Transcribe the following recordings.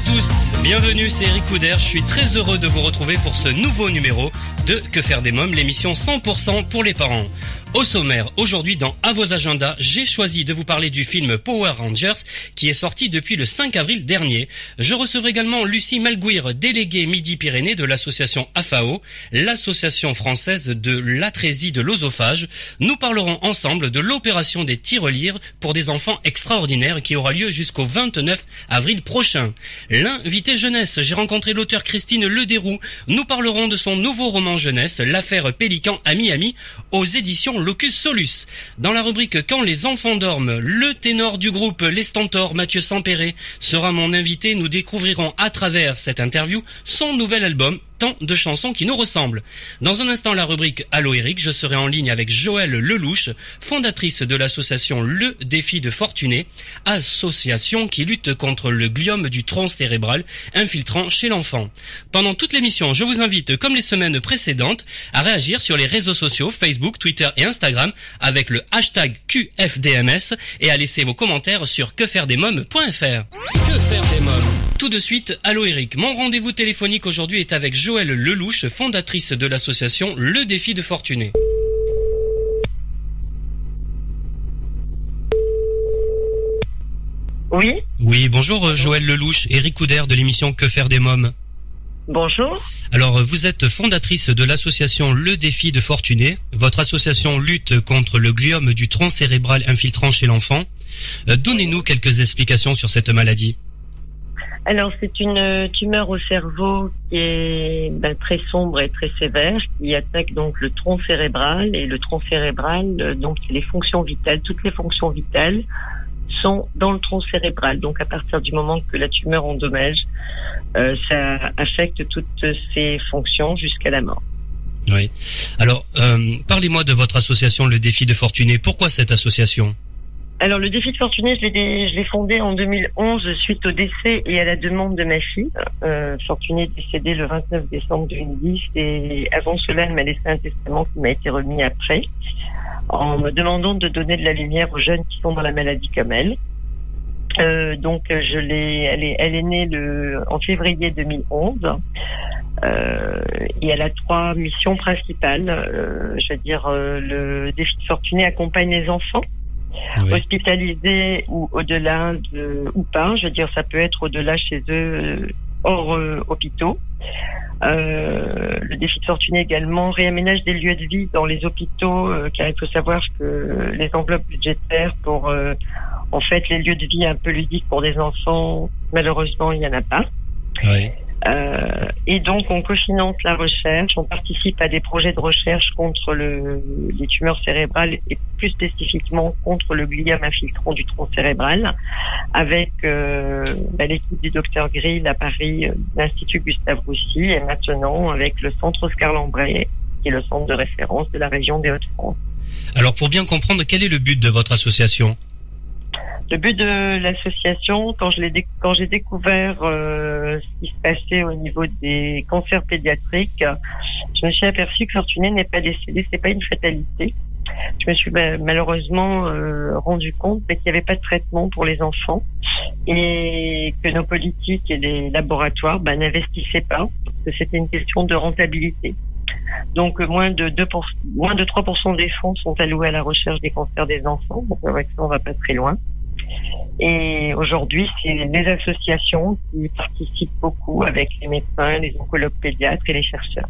à tous, bienvenue, c'est Eric Couder. Je suis très heureux de vous retrouver pour ce nouveau numéro de Que faire des mômes, l'émission 100% pour les parents. Au sommaire, aujourd'hui dans À vos agendas, j'ai choisi de vous parler du film Power Rangers qui est sorti depuis le 5 avril dernier. Je recevrai également Lucie Malguir, déléguée Midi-Pyrénées de l'association AFAO, l'association française de l'atrésie de l'osophage. Nous parlerons ensemble de l'opération des tirelires pour des enfants extraordinaires qui aura lieu jusqu'au 29 avril prochain. L'invité jeunesse, j'ai rencontré l'auteur Christine Lederoux. Nous parlerons de son nouveau roman jeunesse, L'affaire Pélican à Miami, aux éditions Locus Solus. Dans la rubrique Quand les enfants dorment, le ténor du groupe Les Stentors, Mathieu Sampéré, sera mon invité. Nous découvrirons à travers cette interview son nouvel album, tant de chansons qui nous ressemblent. Dans un instant, la rubrique Allo Eric, je serai en ligne avec Joëlle Lelouch, fondatrice de l'association Le Défi de Fortuné, association qui lutte contre le gliome du tronc cérébral infiltrant chez l'enfant. Pendant toute l'émission, je vous invite, comme les semaines précédentes, à réagir sur les réseaux sociaux Facebook, Twitter et Instagram avec le hashtag QFDMS et à laisser vos commentaires sur quefairedesmoms.fr. Que faire des Tout de suite, Allo Eric. Mon rendez-vous téléphonique aujourd'hui est avec Joëlle Lelouch, fondatrice de l'association Le Défi de Fortuné. Oui, Oui, bonjour euh, Joëlle Lelouch, Eric Couder de l'émission Que faire des mômes? bonjour. Alors, euh, vous êtes fondatrice de l'association Le Défi de Fortuné. Votre association lutte contre le gliome du tronc cérébral infiltrant chez l'enfant. Euh, Donnez-nous quelques explications sur cette maladie. Alors, c'est une tumeur au cerveau qui est ben, très sombre et très sévère, qui attaque donc le tronc cérébral. Et le tronc cérébral, euh, donc les fonctions vitales, toutes les fonctions vitales sont dans le tronc cérébral. Donc, à partir du moment que la tumeur endommage, euh, ça affecte toutes ces fonctions jusqu'à la mort. Oui. Alors, euh, parlez-moi de votre association Le Défi de Fortuné. Pourquoi cette association? Alors, le défi de Fortuné, je l'ai, fondé en 2011 suite au décès et à la demande de ma fille. Euh, Fortuné est décédée le 29 décembre 2010 et avant cela, elle m'a laissé un testament qui m'a été remis après en me demandant de donner de la lumière aux jeunes qui sont dans la maladie comme elle. Euh, donc, je l'ai, elle est, elle est née le, en février 2011. Euh, et elle a trois missions principales. Euh, je veux dire, euh, le défi de Fortuné accompagne les enfants Oui. hospitalisés ou au-delà de, ou pas. Je veux dire, ça peut être au-delà chez eux, euh, hors euh, hôpitaux. Euh, le défi de fortune également réaménage des lieux de vie dans les hôpitaux, euh, car il faut savoir que les enveloppes budgétaires pour, en fait, les lieux de vie un peu ludiques pour des enfants, malheureusement, il n'y en a pas. Oui. Euh, et donc, on cofinance la recherche, on participe à des projets de recherche contre le, les tumeurs cérébrales et plus spécifiquement contre le gliome infiltrant du tronc cérébral, avec euh, bah, l'équipe du docteur Grill à Paris, l'Institut Gustave Roussy, et maintenant avec le centre Oscar Lambray, qui est le centre de référence de la région des Hauts-de-France. Alors, pour bien comprendre, quel est le but de votre association? Le but de l'association, quand je l'ai quand j'ai découvert euh, ce qui se passait au niveau des cancers pédiatriques, je me suis aperçu que Fortuné n'est pas décédé, c'est pas une fatalité. Je me suis bah, malheureusement euh, rendu compte bah, qu'il n'y avait pas de traitement pour les enfants et que nos politiques et les laboratoires bah, n'investissaient pas parce que c'était une question de rentabilité. Donc euh, moins de 2 moins de 3% des fonds sont alloués à la recherche des cancers des enfants. Donc avec ça on va pas très loin. Et aujourd'hui, c'est les associations qui participent beaucoup avec les médecins, les oncologues pédiatres et les chercheurs.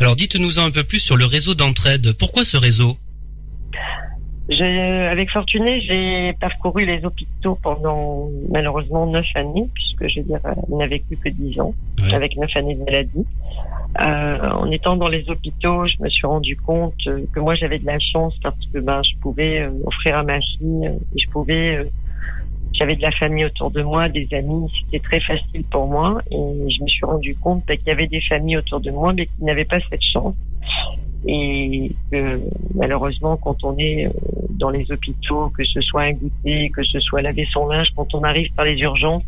Alors, dites-nous un peu plus sur le réseau d'entraide. Pourquoi ce réseau? Avec Fortuné, j'ai parcouru les hôpitaux pendant malheureusement neuf années, puisque je veux dire, il n'a vécu que dix ans, Ouais. avec neuf années de maladie. Euh, en étant dans les hôpitaux, je me suis rendu compte euh, que moi j'avais de la chance parce que ben je pouvais euh, offrir à ma fille, euh, et je pouvais, euh, j'avais de la famille autour de moi, des amis, c'était très facile pour moi. Et je me suis rendu compte qu'il y avait des familles autour de moi, mais qui n'avaient pas cette chance. Et que malheureusement, quand on est euh, dans les hôpitaux, que ce soit un goûter, que ce soit laver son linge, quand on arrive par les urgences,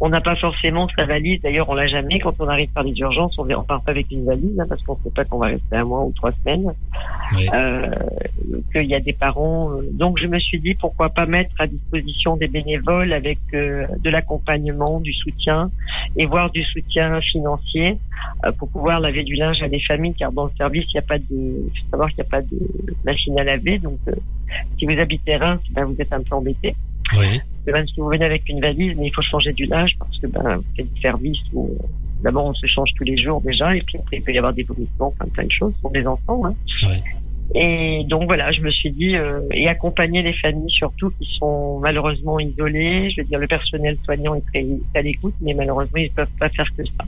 on n'a pas forcément sa valise. D'ailleurs, on l'a jamais. Quand on arrive par les urgences, on ne part pas avec une valise hein, parce qu'on ne sait pas qu'on va rester un mois ou trois semaines. Euh, Qu'il y a des parents. Euh, donc, je me suis dit pourquoi pas mettre à disposition des bénévoles avec euh, de l'accompagnement, du soutien et voire du soutien financier euh, pour pouvoir laver du linge à des familles, car dans le service, il n'y a pas de, il faut savoir qu'il n'y a pas de machine à laver. Donc, si vous habitez Reims, ben, vous êtes un peu embêté. Oui. Même si vous venez avec une valise, mais il faut changer du linge parce que ben, c'est du service où d'abord on se change tous les jours déjà, et puis après il peut y avoir des vomissements, enfin plein de choses pour des enfants. Hein. Et donc voilà, je me suis dit euh, et accompagner les familles surtout qui sont malheureusement isolées. Je veux dire, le personnel soignant est très à l'écoute, mais malheureusement ils peuvent pas faire que ça.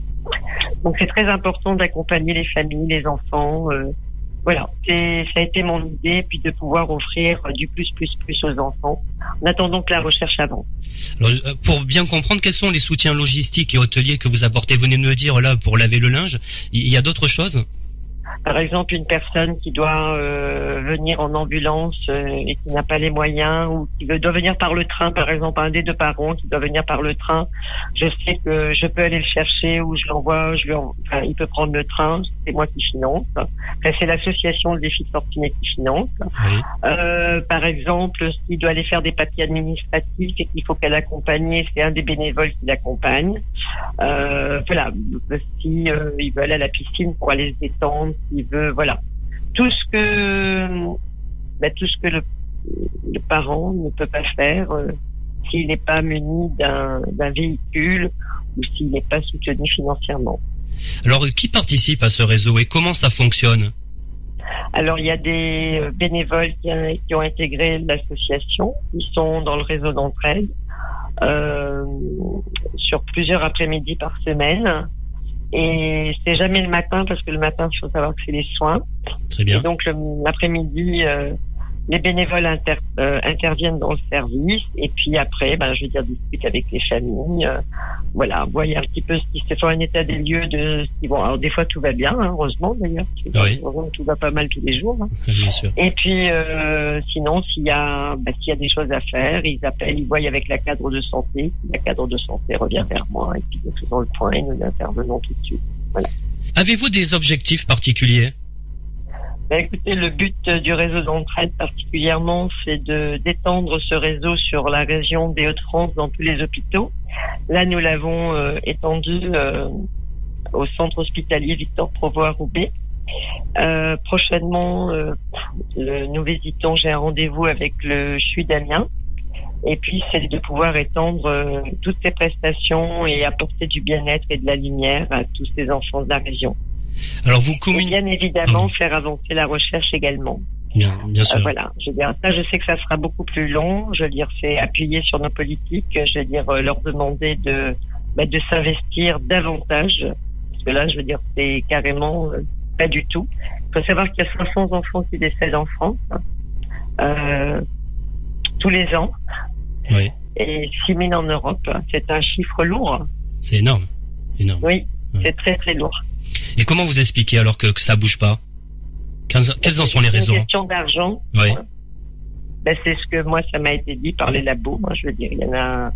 Donc c'est très important d'accompagner les familles, les enfants. Euh, voilà, c'est ça a été mon idée, puis de pouvoir offrir du plus plus plus aux enfants, en attendant que la recherche avance. Alors, euh, pour bien comprendre, quels sont les soutiens logistiques et hôteliers que vous apportez? Venez de me dire là pour laver le linge. Il y a d'autres choses? Par exemple, une personne qui doit euh, venir en ambulance euh, et qui n'a pas les moyens ou qui veut, doit venir par le train, par exemple, un des deux parents qui doit venir par le train, je sais que je peux aller le chercher ou je l'envoie, je lui enfin, il peut prendre le train, c'est moi qui finance. Enfin, c'est l'association des filles fortunées qui finance. Euh, par exemple, s'il doit aller faire des papiers administratifs et qu'il faut qu'elle accompagne, c'est un des bénévoles qui l'accompagne. Euh, voilà, si il veut aller à la piscine pour aller se détendre, il veut, voilà, tout ce que, bah, tout ce que le, parent ne peut pas faire euh, s'il n'est pas muni d'un véhicule ou s'il n'est pas soutenu financièrement. Alors, qui participe à ce réseau et comment ça fonctionne? Alors il y a des euh, bénévoles qui, qui ont intégré l'association, ils sont dans le réseau d'entraide euh, sur plusieurs après-midi par semaine. Et c'est jamais le matin parce que le matin, il faut savoir que c'est les soins. Très bien. Et donc l'après-midi, euh, les bénévoles euh, interviennent dans le service et puis après, ben, je veux dire, discuter avec les familles, euh, voilà, voyez un petit peu ce qui se fait, un état des lieux de ce qui vont. Alors des fois tout va bien, hein, heureusement d'ailleurs, oui. tout va pas mal tous les jours. Hein. Bien sûr. Et puis euh, sinon, s'il y a, ben, s'il y a des choses à faire, ils appellent, ils voient avec la cadre de santé, la cadre de santé revient vers moi et puis nous faisons le point et nous intervenons tout de suite. Voilà. Avez-vous des objectifs particuliers? Écoutez, le but du réseau d'entraide particulièrement, c'est de d'étendre ce réseau sur la région des Hauts-de-France dans tous les hôpitaux. Là, nous l'avons euh, étendu euh, au centre hospitalier Victor Provost à Roubaix. Euh, prochainement, nous visitons, j'ai un rendez-vous avec le CHU d'Amiens. Et puis, c'est de pouvoir étendre toutes ces prestations et apporter du bien-être et de la lumière à tous ces enfants de la région. Alors vous communiquez bien évidemment faire avancer la recherche également. Bien, bien sûr. Euh, voilà, je veux dire, ça, je sais que ça sera beaucoup plus long. Je veux dire, c'est appuyer sur nos politiques. Je veux dire, euh, leur demander de bah, de s'investir davantage. Parce que là, je veux dire, c'est carrément euh, pas du tout. Il faut savoir qu'il y a 500 enfants qui décèdent en France euh, tous les ans. Oui. Et 6 000 en Europe. C'est un chiffre lourd. C'est énorme, énorme. Oui, c'est très très lourd. Et comment vous expliquez alors que, que ça bouge pas? Quelles en sont les raisons C'est une question d'argent. Oui. Ben, c'est ce que moi, ça m'a été dit par les labos. Moi, je veux dire, il y en a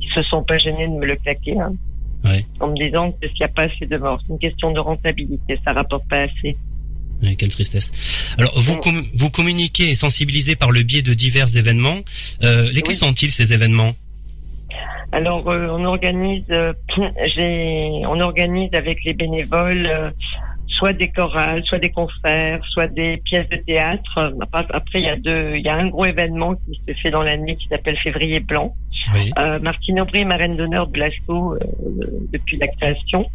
qui se sont pas gênés de me le claquer. Hein, oui. En me disant que s'il n'y a pas assez de morts, c'est une question de rentabilité. Ça rapporte pas assez. Oui, quelle tristesse. Alors, vous, vous communiquez et sensibilisez par le biais de divers événements. Euh, lesquels sont-ils ces événements? Alors euh, on organise, euh, j'ai, on organise avec les bénévoles euh, soit des chorales, soit des concerts, soit des pièces de théâtre. Après il y a deux, il y a un gros événement qui se fait dans l'année qui s'appelle Février Blanc. Oui. Martine Aubry est marraine d'honneur de l'ASSO depuis la création.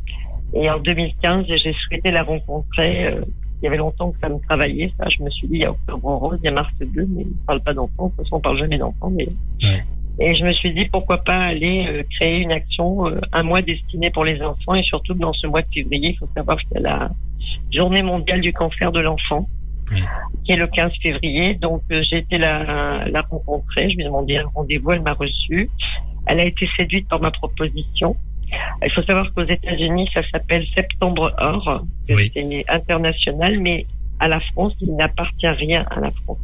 Et en 2015, j'ai souhaité la rencontrer. il y avait longtemps que ça me travaillait, ça. Je me suis dit, il y a Octobre Rose, il y a Mars 2, mais on ne parle pas d'enfants. De toute façon, on parle jamais d'enfants, mais et je me suis dit pourquoi pas aller euh, créer une action, euh, un mois destiné pour les enfants et surtout dans ce mois de février, il faut savoir que c'est la journée mondiale du cancer de l'enfant. qui est le 15 février. Donc euh, j'ai été la, la rencontrer, je lui ai demandé un rendez-vous, elle m'a reçu. Elle a été séduite par ma proposition. Il faut savoir qu'aux États-Unis, ça s'appelle Septembre Or, c'est international, mais à la France, il n'appartient rien à la France.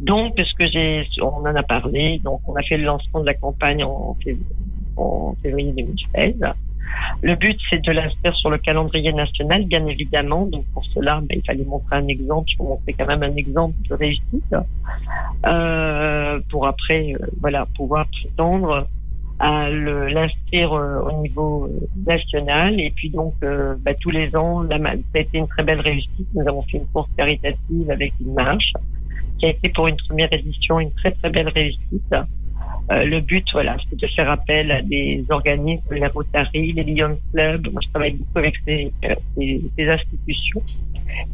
Donc, puisque j'ai, on en a parlé, donc on a fait le lancement de la campagne en, en février 2016. Le but, c'est de l'inscrire sur le calendrier national, bien évidemment. Donc pour cela, ben, il fallait montrer un exemple. Il faut montrer quand même un exemple de réussite euh, pour après, euh, voilà, pouvoir prétendre à l'inscrire euh, au niveau euh, national. Et puis donc, ben, tous les ans, ça a été une très belle réussite. Nous avons fait une course caritative avec une marche qui a été pour une première édition une très très belle réussite. Euh, le but, voilà, c'est de faire appel à des organismes, les Rotary, les Lions Club. Moi, je travaille beaucoup avec ces, euh, ces, ces, institutions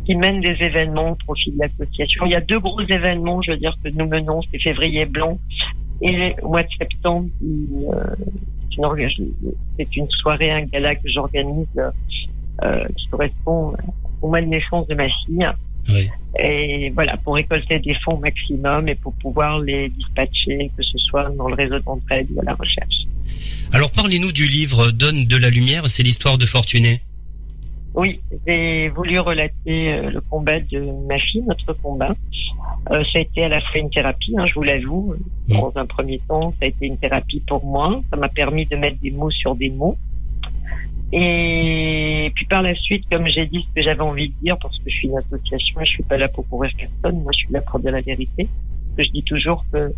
qui mènent des événements au profit de l'association. Il y a deux gros événements, je veux dire, que nous menons, c'est février blanc et au mois de septembre, euh, c'est une, soirée, un gala que j'organise euh, qui correspond au mois de naissance de ma fille. Et voilà, pour récolter des fonds au maximum et pour pouvoir les dispatcher, que ce soit dans le réseau d'entraide ou à la recherche. Alors parlez-nous du livre Donne de la lumière, c'est l'histoire de Fortuné. Oui, j'ai voulu relater euh, le combat de ma fille, notre combat. Euh, ça a été à la fois une thérapie, hein, je vous l'avoue. Mmh. Dans un premier temps, ça a été une thérapie pour moi. Ça m'a permis de mettre des mots sur des mots. Et puis par la suite, comme j'ai dit ce que j'avais envie de dire, parce que je suis une association et je suis pas là pour courir personne, moi je suis là pour dire la vérité. Que je dis toujours que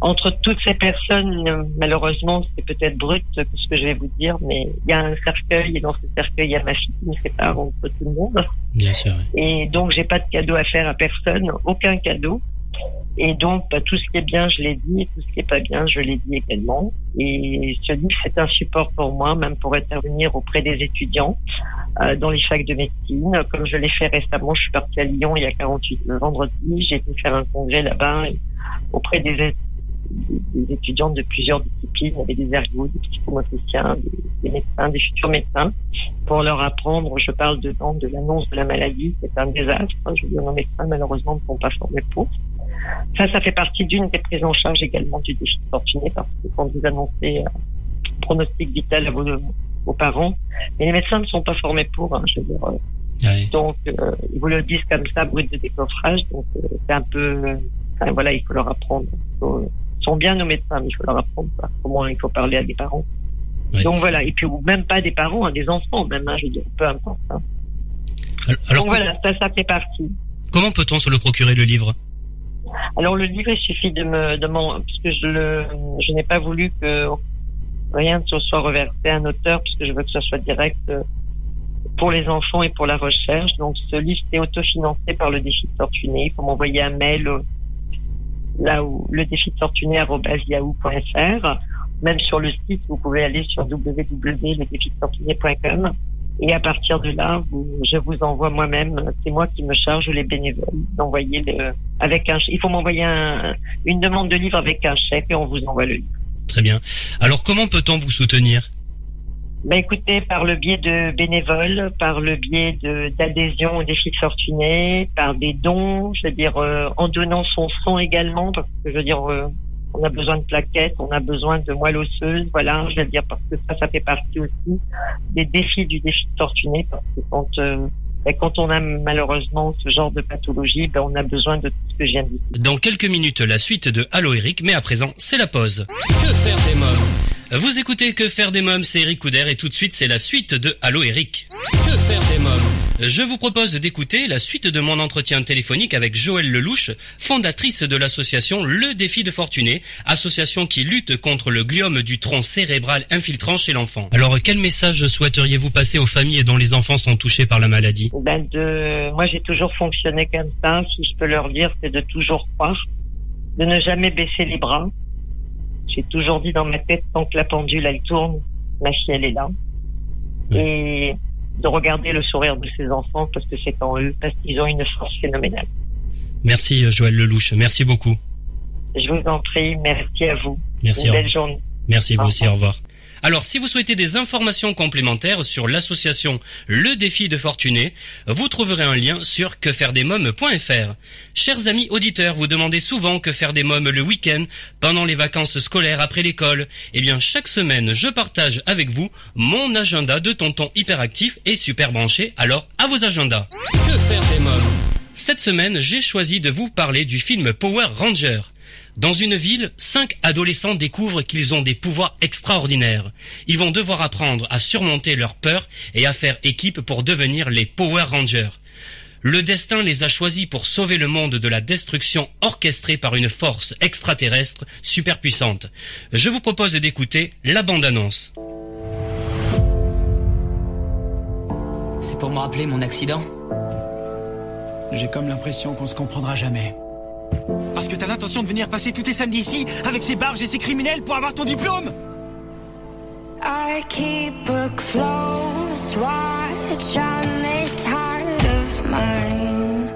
entre toutes ces personnes, malheureusement, c'est peut-être brut ce que je vais vous dire, mais il y a un cercueil et dans ce cercueil, il y a ma fille qui me sépare entre tout le monde. Bien sûr. Et donc, j'ai pas de cadeau à faire à personne, aucun cadeau. Et donc, bah, tout ce qui est bien, je l'ai dit, tout ce qui est pas bien, je l'ai dit également. Et ce livre, c'est un support pour moi, même pour intervenir auprès des étudiants euh, dans les facs de médecine. Comme je l'ai fait récemment, je suis partie à Lyon il y a 48 vendredi, j'ai été faire un congrès là-bas auprès des des, étudiantes de plusieurs disciplines, avait des ergots, des psychomotriciens, des, médecins, des futurs médecins, pour leur apprendre, je parle dedans de l'annonce de la maladie, c'est un désastre, je veux dire, nos médecins malheureusement ne sont pas formés pour. Ça, ça fait partie d'une des prises en charge également du défi de fortuné, parce que quand vous annoncez un pronostic vital à vos, parents, mais les médecins ne sont pas formés pour, hein, je veux dire, euh, Donc, euh, ils vous le disent comme ça, brut de décoffrage. Donc, euh, c'est un peu, enfin, voilà, il faut leur apprendre sont bien nos médecins, mais il faut leur apprendre comment il faut parler à des parents. Donc voilà, et puis même pas des parents, hein, des enfants même, hein, je veux dire, peu importe. Hein. Alors, Donc voilà, ça, ça fait partie. Comment peut-on se le procurer le livre? Alors le livre, il suffit de me demander, puisque je je n'ai pas voulu que rien ne soit reversé à un auteur, puisque je veux que ce soit direct euh, pour les enfants et pour la recherche. Donc ce livre est autofinancé par le défi de Fortuné. Il faut m'envoyer un mail là le défi de fortuné.yahoo.fr. Même sur le site, vous pouvez aller sur www.ledéfidefortuné.com et à partir de là, vous, je vous envoie moi-même, c'est moi qui me charge les bénévoles d'envoyer le, avec un, il faut m'envoyer un, une demande de livre avec un chèque et on vous envoie le livre. Très bien. Alors comment peut-on vous soutenir? Bah écoutez, par le biais de bénévoles, par le biais d'adhésion au défi de Fortuné, par des dons, je veux dire euh, en donnant son sang également, parce que je veux dire euh, on a besoin de plaquettes, on a besoin de moelle osseuse, voilà, je veux dire parce que ça, ça fait partie aussi des défis du défi de Fortuné, parce que quand euh, ben, quand on a malheureusement ce genre de pathologie, ben, on a besoin de tout ce que je viens de dire. Dans quelques minutes, la suite de Allo Eric, mais à présent, c'est la pause. Que faire des mômes? Vous écoutez Que faire des mômes, c'est Eric Couder et tout de suite c'est la suite de Allo Eric. Que faire des mômes? Je vous propose d'écouter la suite de mon entretien téléphonique avec Joëlle Lelouch, fondatrice de l'association Le Défi de Fortuné, association qui lutte contre le gliome du tronc cérébral infiltrant chez l'enfant. Alors quel message souhaiteriez-vous passer aux familles dont les enfants sont touchés par la maladie? Ben de... Moi j'ai toujours fonctionné comme ça, si je peux leur dire c'est de toujours croire, de ne jamais baisser les bras, j'ai toujours dit dans ma tête, tant que la pendule, elle tourne, ma fille, elle est là. Et de regarder le sourire de ses enfants parce que c'est en eux, parce qu'ils ont une force phénoménale. Merci, euh, Joël Lelouch. Merci beaucoup. Je vous en prie. Merci à vous. Merci. Une belle journée. Merci vous aussi, au revoir. Alors, si vous souhaitez des informations complémentaires sur l'association Le Défi de Fortuné, vous trouverez un lien sur quefairedesmoms.fr. Chers amis auditeurs, vous demandez souvent que faire des mômes le week-end, pendant les vacances scolaires, après l'école. Eh bien, chaque semaine, je partage avec vous mon agenda de tonton hyperactif et super branché. Alors, à vos agendas. Que faire des mômes Cette semaine, j'ai choisi de vous parler du film Power Ranger. Dans une ville, cinq adolescents découvrent qu'ils ont des pouvoirs extraordinaires. Ils vont devoir apprendre à surmonter leurs peurs et à faire équipe pour devenir les Power Rangers. Le destin les a choisis pour sauver le monde de la destruction orchestrée par une force extraterrestre super puissante. Je vous propose d'écouter la bande-annonce. C'est pour me rappeler mon accident? J'ai comme l'impression qu'on se comprendra jamais. Parce que t'as l'intention de venir passer tous tes samedis ici avec ces barges et ces criminels pour avoir ton diplôme I keep a close watch on this heart of mine.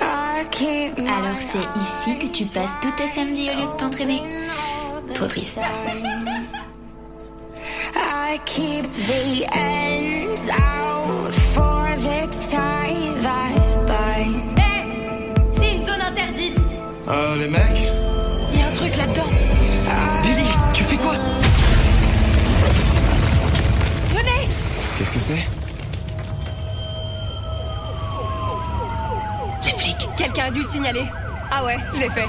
I keep my Alors c'est ici que tu passes tous tes samedis au lieu de t'entraîner Trop triste. I keep the ends out Euh, les mecs Il y a un truc là-dedans Billy, tu fais quoi Venez Qu'est-ce que c'est Les flics Quelqu'un a dû le signaler. Ah ouais, je l'ai fait.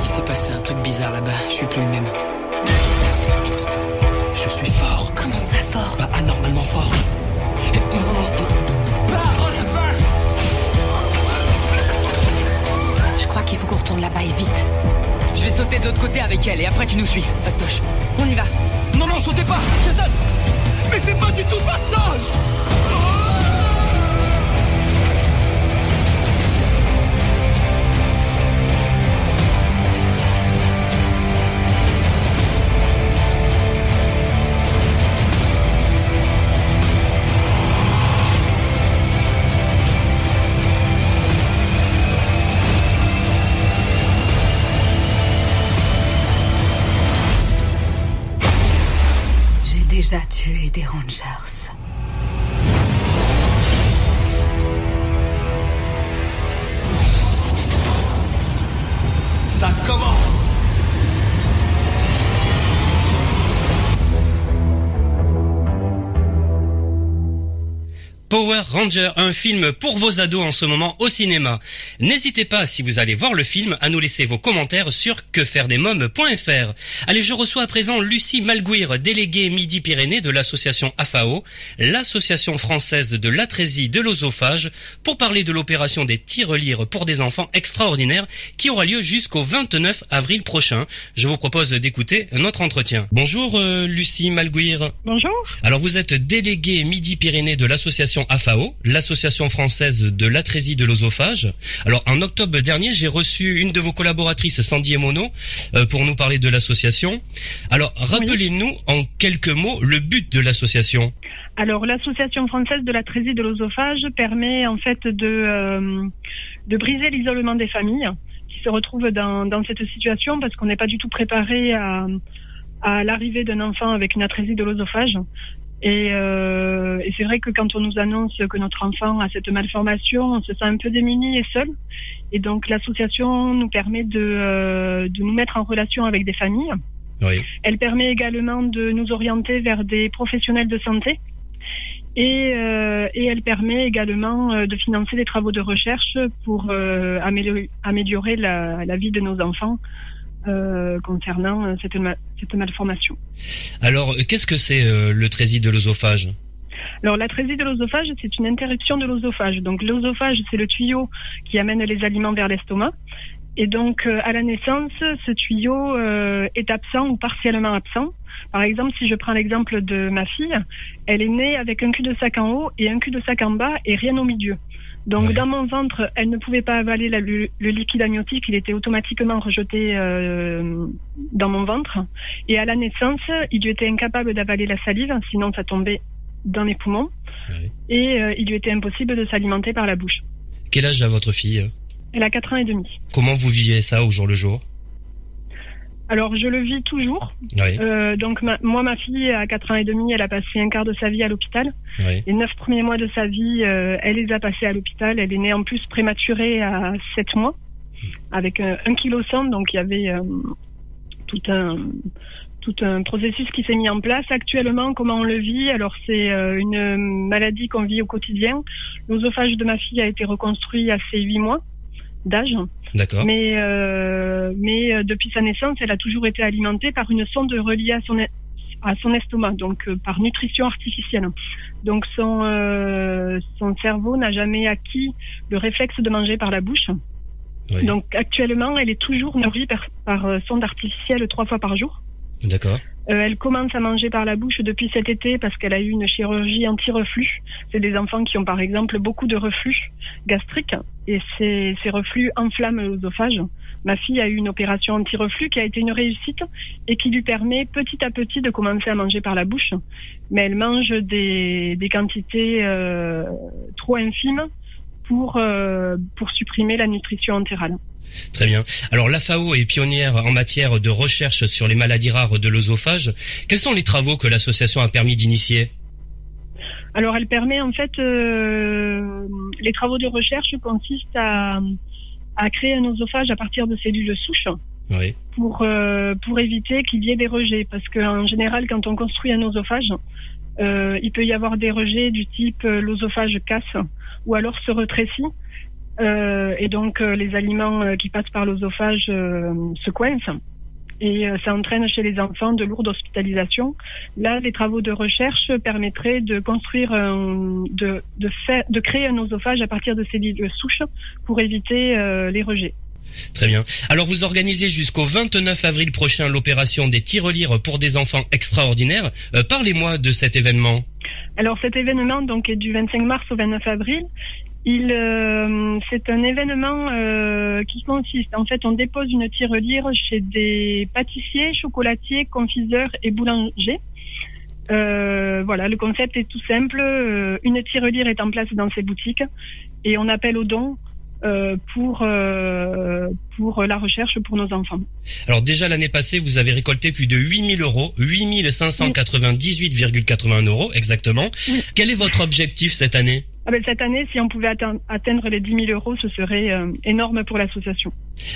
Il s'est passé un truc bizarre là-bas, je suis plus le même. Je suis fort. Comment ça fort Pas anormalement fort. Non, non, non, qu'il faut qu'on retourne là-bas et vite. Je vais sauter de l'autre côté avec elle et après tu nous suis. Fastoche. On y va. Non, non, sautez pas Jason Mais c'est pas du tout fastoche tué des Rangers. Power Ranger, un film pour vos ados en ce moment au cinéma. N'hésitez pas, si vous allez voir le film, à nous laisser vos commentaires sur quefairedesmoms.fr. Allez, je reçois à présent Lucie Malguir, déléguée Midi-Pyrénées de l'association AFAO, l'association française de l'atrésie de l'osophage, pour parler de l'opération des tirelires pour des enfants extraordinaires qui aura lieu jusqu'au 29 avril prochain. Je vous propose d'écouter notre entretien. Bonjour euh, Lucie Malguir. Bonjour. Alors vous êtes délégué Midi-Pyrénées de l'association AFAO, l'association française de l'atrésie de l'osophage. Alors en octobre dernier, j'ai reçu une de vos collaboratrices, Sandy Emono, euh, pour nous parler de l'association. Alors rappelez-nous en quelques mots le but de l'association. Alors, l'association française de la traisie de l'osophage permet en fait de, euh, de briser l'isolement des familles qui se retrouvent dans, dans cette situation parce qu'on n'est pas du tout préparé à, à l'arrivée d'un enfant avec une atrésie de l'osophage. Et, euh, et c'est vrai que quand on nous annonce que notre enfant a cette malformation, on se sent un peu démuni et seul. Et donc l'association nous permet de, euh, de nous mettre en relation avec des familles. Oui. Elle permet également de nous orienter vers des professionnels de santé. Et, euh, et elle permet également euh, de financer des travaux de recherche pour euh, améliorer, améliorer la, la vie de nos enfants euh, concernant euh, cette, ma- cette malformation. Alors euh, qu'est-ce que c'est euh, le trésie de l'osophage Alors l'atrésie de l'osophage, c'est une interruption de l'osophage. Donc l'osophage, c'est le tuyau qui amène les aliments vers l'estomac. Et donc euh, à la naissance, ce tuyau euh, est absent ou partiellement absent. Par exemple, si je prends l'exemple de ma fille, elle est née avec un cul-de-sac en haut et un cul-de-sac en bas et rien au milieu. Donc dans mon ventre, elle ne pouvait pas avaler la- le, le liquide amniotique, il était automatiquement rejeté euh, dans mon ventre. Et à la naissance, il lui était incapable d'avaler la salive, sinon ça tombait dans les poumons. Et euh, il lui était impossible de s'alimenter par la bouche. Quel âge a votre fille? Elle a 4 ans et demi. Comment vous vivez ça au jour le jour? Alors, je le vis toujours. Oui. Euh, donc, ma- moi, ma fille, à 4 ans et demi, elle a passé un quart de sa vie à l'hôpital. Oui. Les neuf premiers mois de sa vie, euh, elle les a passés à l'hôpital. Elle est née en plus prématurée à 7 mois, avec euh, un kilo cent. Donc, il y avait euh, tout un tout un processus qui s'est mis en place. Actuellement, comment on le vit? Alors, c'est euh, une maladie qu'on vit au quotidien. L'osophage de ma fille a été reconstruit à ses 8 mois d'âge. D'accord. Mais, euh, mais euh, depuis sa naissance, elle a toujours été alimentée par une sonde reliée à son, à son estomac, donc euh, par nutrition artificielle. Donc son, euh, son cerveau n'a jamais acquis le réflexe de manger par la bouche. Oui. Donc actuellement, elle est toujours nourrie par, par euh, sonde artificielle trois fois par jour. D'accord. Euh, elle commence à manger par la bouche depuis cet été parce qu'elle a eu une chirurgie anti-reflux. C'est des enfants qui ont par exemple beaucoup de reflux gastrique et ces, reflux enflamment l'œsophage. Ma fille a eu une opération anti-reflux qui a été une réussite et qui lui permet petit à petit de commencer à manger par la bouche. Mais elle mange des, des quantités euh, trop infimes pour, euh, pour supprimer la nutrition entérale. Très bien. Alors la FAO est pionnière en matière de recherche sur les maladies rares de l'œsophage. Quels sont les travaux que l'association a permis d'initier? Alors, elle permet en fait, euh, les travaux de recherche consistent à, à créer un oesophage à partir de cellules souches Oui. pour euh, pour éviter qu'il y ait des rejets, parce qu'en général, quand on construit un oesophage, euh, il peut y avoir des rejets du type l'oesophage casse ou alors se rétrécit. Euh, et donc euh, les aliments euh, qui passent par l'oesophage euh, se coincent et ça entraîne chez les enfants de lourdes hospitalisations. Là, les travaux de recherche permettraient de construire, de, créer un oesophage à partir de cellules souches pour éviter les rejets. Très bien. Alors vous organisez jusqu'au 29 avril prochain l'opération des tirelires pour des enfants extraordinaires. Parlez-moi de cet événement. Alors cet événement donc est du 25 mars au 29 avril. Il, euh, c'est un événement euh, qui consiste, en fait, on dépose une tirelire chez des pâtissiers, chocolatiers, confiseurs et boulangers. Euh, voilà, le concept est tout simple. Une tirelire est en place dans ces boutiques et on appelle aux dons euh, pour euh, pour la recherche pour nos enfants. Alors déjà l'année passée, vous avez récolté plus de 8000 euros, 8598,81 euros exactement. Oui. Quel est votre objectif cette année? Ah ben, cette année, si on pouvait atteindre, les 10 000 euros, ce serait euh, énorme pour l'association.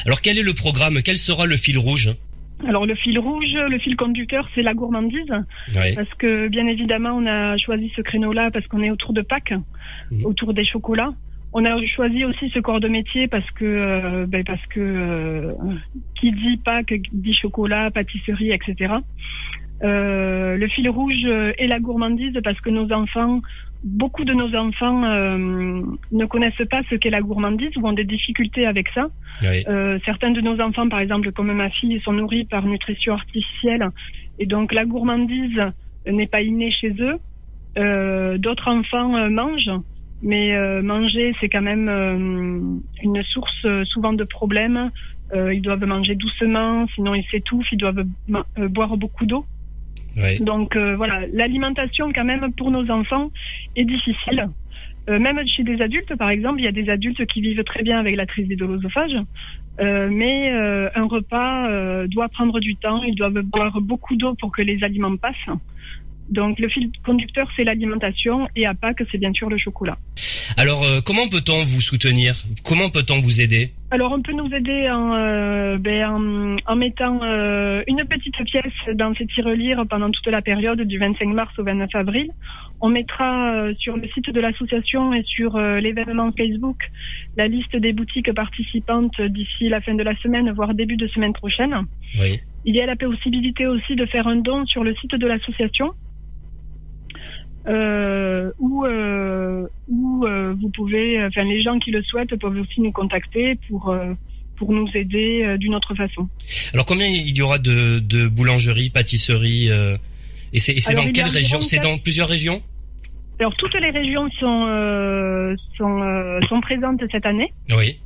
Alors quel est le programme? Quel sera le fil rouge? Alors le fil rouge, le fil conducteur, c'est la gourmandise. Oui. Parce que bien évidemment, on a choisi ce créneau-là parce qu'on est autour de Pâques, Mhm. autour des chocolats. On a choisi aussi ce corps de métier parce que euh, ben, parce que euh, qui dit Pâques dit chocolat, pâtisserie, etc. Euh, le fil rouge euh, est la gourmandise parce que nos enfants, beaucoup de nos enfants euh, ne connaissent pas ce qu'est la gourmandise ou ont des difficultés avec ça. Oui. Euh, certains de nos enfants, par exemple, comme ma fille, sont nourris par nutrition artificielle. Et donc, la gourmandise n'est pas innée chez eux. Euh, D'autres enfants mangent, mais euh, manger, c'est quand même euh, une source euh, souvent de problèmes. Euh, ils doivent manger doucement, sinon ils s'étouffent, ils doivent boire beaucoup d'eau. Oui. Donc euh, voilà, l'alimentation quand même pour nos enfants est difficile. Euh, même chez des adultes, par exemple, il y a des adultes qui vivent très bien avec la trisée de l'osophage, euh, mais euh, un repas euh, doit prendre du temps, ils doivent boire beaucoup d'eau pour que les aliments passent. Donc le fil conducteur, c'est l'alimentation, et à Pâques, c'est bien sûr le chocolat. Alors euh, comment peut-on vous soutenir? Comment peut-on vous aider? Alors, on peut nous aider en, euh, ben, en, en mettant euh, une petite pièce dans ces tirelires pendant toute la période du 25 mars au 29 avril. On mettra sur le site de l'association et sur l'événement Facebook la liste des boutiques participantes d'ici la fin de la semaine, voire début de semaine prochaine. Oui. Il y a la possibilité aussi de faire un don sur le site de l'association. Euh, où euh, où euh, vous pouvez, enfin les gens qui le souhaitent peuvent aussi nous contacter pour euh, pour nous aider euh, d'une autre façon. Alors combien il y aura de, de boulangeries, pâtisseries euh, Et c'est dans quelle région? C'est dans plusieurs régions? Alors toutes les régions sont euh, sont euh, sont présentes cette année. Oui.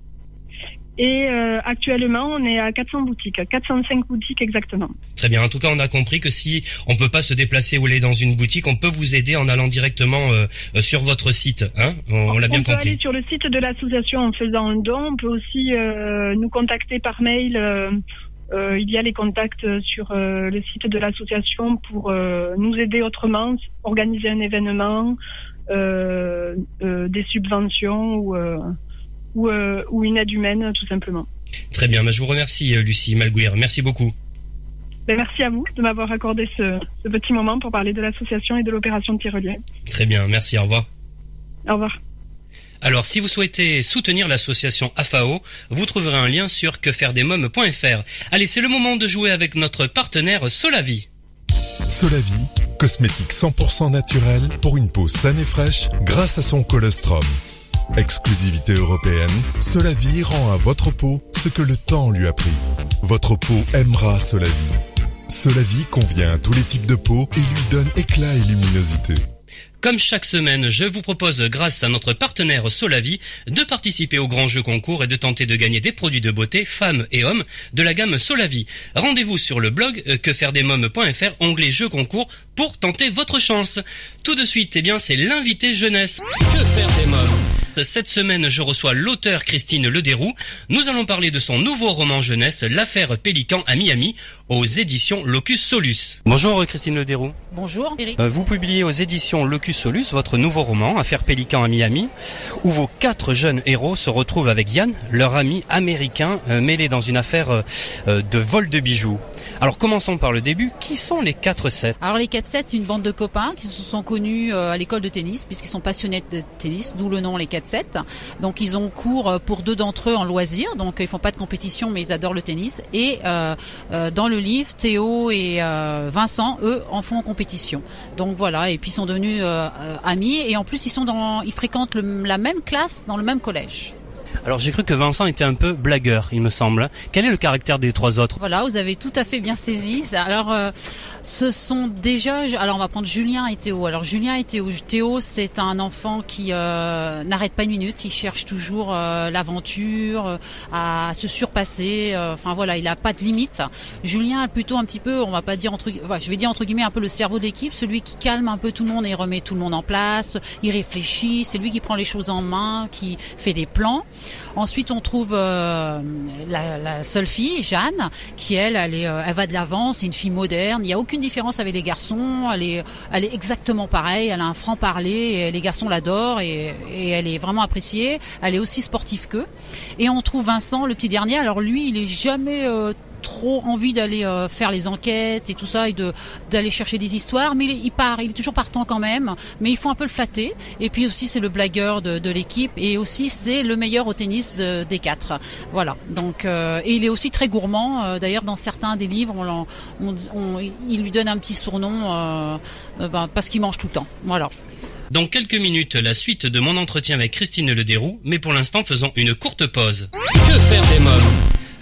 Et euh, actuellement, on est à 400 boutiques, 405 boutiques exactement. Très bien. En tout cas, on a compris que si on peut pas se déplacer ou aller dans une boutique, on peut vous aider en allant directement euh, euh, sur votre site. Hein on, l'a bien compris. On peut aller sur le site de l'association en faisant un don. On peut aussi nous contacter par mail. il y a les contacts sur le site de l'association pour nous aider autrement, organiser un événement, des subventions ou euh, ou, une aide humaine, tout simplement. Très bien, bah, je vous remercie euh, Lucie Malguir, merci beaucoup. Ben, merci à vous de m'avoir accordé ce, petit moment pour parler de l'association et de l'opération de Tyrolienne. Très bien, merci, au revoir. Au revoir. Alors, si vous souhaitez soutenir l'association AFAO, vous trouverez un lien sur quefairedesmoms.fr. Allez, c'est le moment de jouer avec notre partenaire Solavi. Solavi, cosmétique 100% naturel pour une peau saine et fraîche grâce à son colostrum. Exclusivité européenne, Solavi rend à votre peau ce que le temps lui a pris. Votre peau aimera Solavi. Solavi convient à tous les types de peau et lui donne éclat et luminosité. Comme chaque semaine, je vous propose, grâce à notre partenaire Solavi, de participer au grand jeu concours et de tenter de gagner des produits de beauté, femmes et hommes, de la gamme Solavi. Rendez-vous sur le blog euh, quefairedesmoms.fr, onglet jeu concours, pour tenter votre chance. Tout de suite, eh bien, c'est l'invité jeunesse. Que faire des mômes? Cette semaine, je reçois l'auteur Christine Lederoux. Nous allons parler de son nouveau roman jeunesse, L'affaire Pélican à Miami, aux éditions Locus Solus. Bonjour Christine Lederoux. Bonjour Eric. Euh, vous publiez aux éditions Locus Solus votre nouveau roman, Affaire Pélican à Miami, où vos quatre jeunes héros se retrouvent avec Yann, leur ami américain, euh, mêlé dans une affaire euh, de vol de bijoux. Alors commençons par le début. Qui sont les 4-7 Alors les 4-7, une bande de copains qui se sont connus à l'école de tennis, puisqu'ils sont passionnés de tennis, d'où le nom les 4 donc ils ont cours pour deux d'entre eux en loisir, donc ils font pas de compétition mais ils adorent le tennis. Et euh, dans le Théo et Vincent, eux, en font en compétition. Donc voilà, et puis ils sont devenus amis et en plus ils sont dans, ils fréquentent la même classe dans le même collège. Alors j'ai cru que Vincent était un peu blagueur, il me semble. Quel est le caractère des trois autres Voilà, vous avez tout à fait bien saisi. Alors euh, ce sont déjà, alors on va prendre Julien et Théo. Alors Julien et Théo, Théo c'est un enfant qui euh, n'arrête pas une minute, il cherche toujours euh, l'aventure, à se surpasser. enfin voilà, il n'a pas de limite. Julien est plutôt un petit peu, on va pas dire entre, je vais dire entre guillemets un peu le cerveau de l'équipe, celui qui calme un peu tout le monde et remet tout le monde en place. Il réfléchit, c'est lui qui prend les choses en main, qui fait des plans. Ensuite, on trouve euh, la, seule fille, Jeanne, qui elle, elle, est, euh, va de l'avant. C'est une fille moderne. Il n'y a aucune différence avec les garçons. Elle est, elle est exactement pareille. Elle a un franc parler. les garçons l'adorent et, et, elle est vraiment appréciée. Elle est aussi sportive qu'eux. Et on trouve Vincent, le petit dernier. Alors lui, il est jamais euh, trop envie d'aller euh, faire les enquêtes et tout ça et de d'aller chercher des histoires, mais il, part, il est toujours partant quand même. Mais il faut un peu le flatter. Et puis aussi c'est le blagueur de, de l'équipe et aussi c'est le meilleur au tennis de, des quatre. Voilà. Donc euh, et il est aussi très gourmand. Euh, d'ailleurs dans certains des livres, on, on, il lui donne un petit surnom ben, parce qu'il mange tout le temps. Voilà. Dans quelques minutes, la suite de mon entretien avec Christine Lederoux, mais pour l'instant, faisons une courte pause. Que faire des mômes?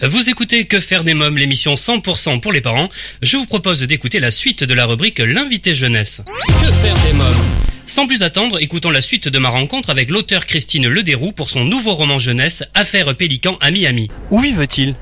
Vous écoutez Que faire des mômes, l'émission 100% pour les parents. Je vous propose d'écouter la suite de la rubrique L'invité jeunesse. Que faire des mômes sans plus attendre, écoutons la suite de ma rencontre avec l'auteur Christine Lederoux pour son nouveau roman jeunesse, Affaire Pélican à Miami. Où vivent-ils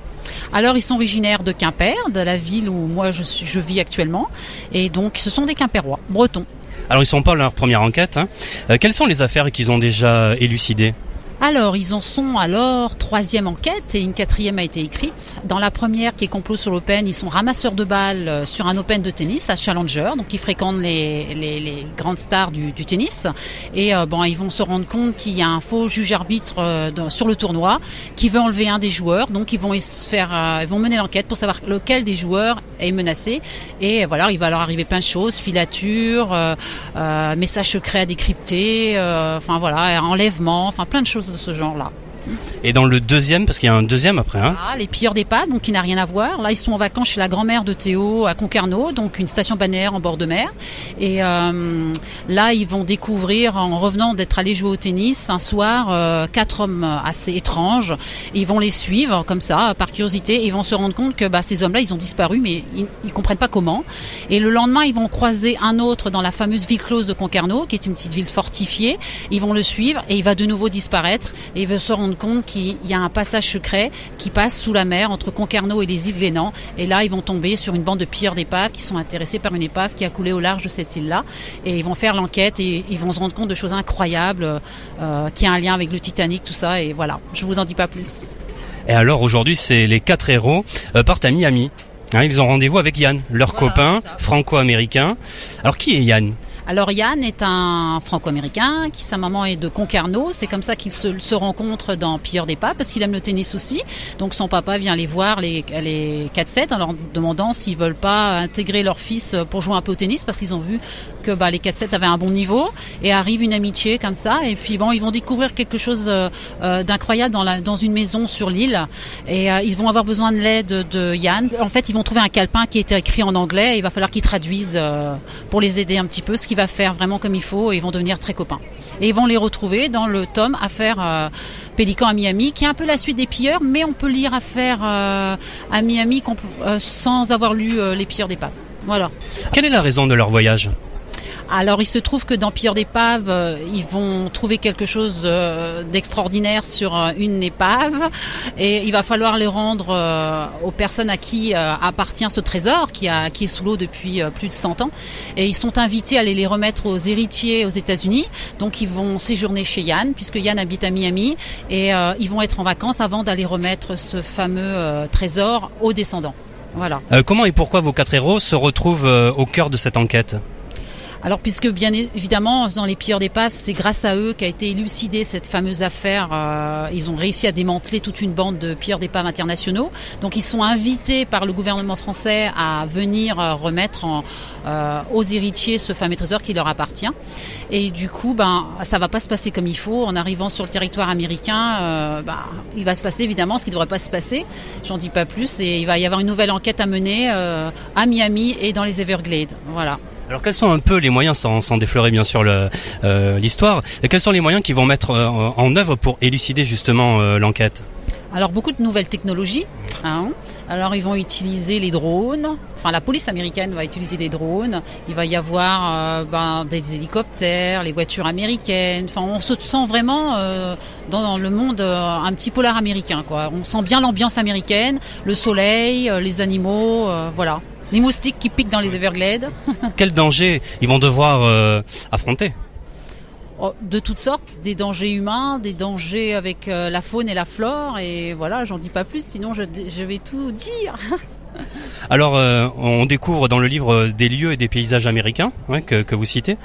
alors ils sont originaires de Quimper, de la ville où moi je, suis, je vis actuellement, et donc ce sont des Quimpérois, bretons. Alors ils sont pas leur première enquête. Hein. Euh, quelles sont les affaires qu'ils ont déjà élucidées? Alors, ils en sont à leur troisième enquête et une quatrième a été écrite. Dans la première, qui est complot sur l'Open, ils sont ramasseurs de balles euh, sur un Open de tennis à Challenger, donc ils fréquentent les, les, grandes stars du, tennis. Et euh, bon, ils vont se rendre compte qu'il y a un faux juge arbitre euh, sur le tournoi qui veut enlever un des joueurs, donc ils vont faire, ils vont mener l'enquête pour savoir lequel des joueurs est menacé. Et voilà, il va leur arriver plein de choses, filature, messages secrets à décrypter, enfin voilà, enlèvement, enfin plein de choses de ce genre-là. Et dans le deuxième, parce qu'il y a un deuxième après. Hein. Ah, les pilleurs des pas, donc qui n'a rien à voir. Là, ils sont en vacances chez la grand-mère de Théo à Concarneau, donc une station balnéaire en bord de mer. Et euh, là, ils vont découvrir, en revenant d'être allés jouer au tennis, un soir, euh, quatre hommes assez étranges. Ils vont les suivre comme ça, par curiosité, et ils vont se rendre compte que bah, ces hommes-là, ils ont disparu, mais ils, ils comprennent pas comment. Et le lendemain, ils vont croiser un autre dans la fameuse ville close de Concarneau, qui est une petite ville fortifiée. Ils vont le suivre et il va de nouveau disparaître. Et ils vont se rendre rendent compte qu'il y a un passage secret qui passe sous la mer entre Concarneau et les îles Glénan. Et là, ils vont tomber sur une bande de pilleurs d'épave qui sont intéressés par une épave qui a coulé au large de cette île-là. Et ils vont faire l'enquête et ils vont se rendre compte de choses incroyables euh, qui a un lien avec le Titanic, tout ça. Et voilà, je vous en dis pas plus. Et alors aujourd'hui, c'est les quatre héros euh, partent à Miami. Hein, ils ont rendez-vous avec Yann, leur copain franco-américain. Alors qui est Yann alors Yann est un franco-américain qui sa maman est de Concarneau. C'est comme ça qu'ils se, se rencontrent dans Pire des Papes parce qu'il aime le tennis aussi. Donc son papa vient les voir les, les 4-7 en leur demandant s'ils veulent pas intégrer leur fils pour jouer un peu au tennis parce qu'ils ont vu que bah, les 4-7 avaient un bon niveau et arrive une amitié comme ça. Et puis bon, ils vont découvrir quelque chose euh, euh d'incroyable dans, la, dans une maison sur l'île et euh, ils vont avoir besoin de l'aide de Yann. En fait, ils vont trouver un calepin qui était écrit en anglais. Et il va falloir qu'ils traduisent pour les aider un petit peu. Ce qui va faire vraiment comme il faut et ils vont devenir très copains. Et ils vont les retrouver dans le tome Affaire euh, Pélican à Miami, qui est un peu la suite des pilleurs, mais on peut lire Affaire euh, à Miami euh, sans avoir lu Les pilleurs d'épave. Voilà. Quelle est la raison de leur voyage? Alors il se trouve que dans Pire d'épave, euh, ils vont trouver quelque chose euh, d'extraordinaire sur euh, une épave et il va falloir les rendre aux personnes à qui appartient ce trésor qui est sous l'eau depuis plus de 100 ans. Et ils sont invités à aller les remettre aux héritiers aux États-Unis. Donc ils vont séjourner chez Yann puisque Yann habite à Miami et ils vont être en vacances avant d'aller remettre ce fameux trésor aux descendants. Voilà. comment et pourquoi vos quatre héros se retrouvent au cœur de cette enquête? Alors puisque bien évidemment dans les pilleurs d'épave, c'est grâce à eux qu'a été élucidée cette fameuse affaire. Euh, ils ont réussi à démanteler toute une bande de pilleurs d'épave internationaux. Donc ils sont invités par le gouvernement français à venir euh, remettre en, euh, aux héritiers ce fameux trésor qui leur appartient. Et du coup, ben ça va pas se passer comme il faut. En arrivant sur le territoire américain, ben, il va se passer évidemment ce qui ne devrait pas se passer. J'en dis pas plus. Et il va y avoir une nouvelle enquête à mener à Miami et dans les Everglades. Voilà. Alors quels sont un peu les moyens, sans, déflorer bien sûr euh, l'histoire, quels sont les moyens qu'ils vont mettre euh, en œuvre pour élucider justement euh, l'enquête? Alors beaucoup de nouvelles technologies. Hein. Alors ils vont utiliser les drones. Enfin la police américaine va utiliser des drones. Il va y avoir ben, des hélicoptères, les voitures américaines. Enfin on se sent vraiment dans, le monde un petit polar américain. On sent bien l'ambiance américaine, le soleil, les animaux, voilà les moustiques qui piquent dans les Everglades. Quel danger ils vont devoir euh, affronter oh, de toutes sortes, des dangers humains, des dangers avec euh, la faune et la flore, et voilà, j'en dis pas plus, sinon je, vais tout dire. Alors, euh, on découvre dans le livre des lieux et des paysages américains que, que, vous citez.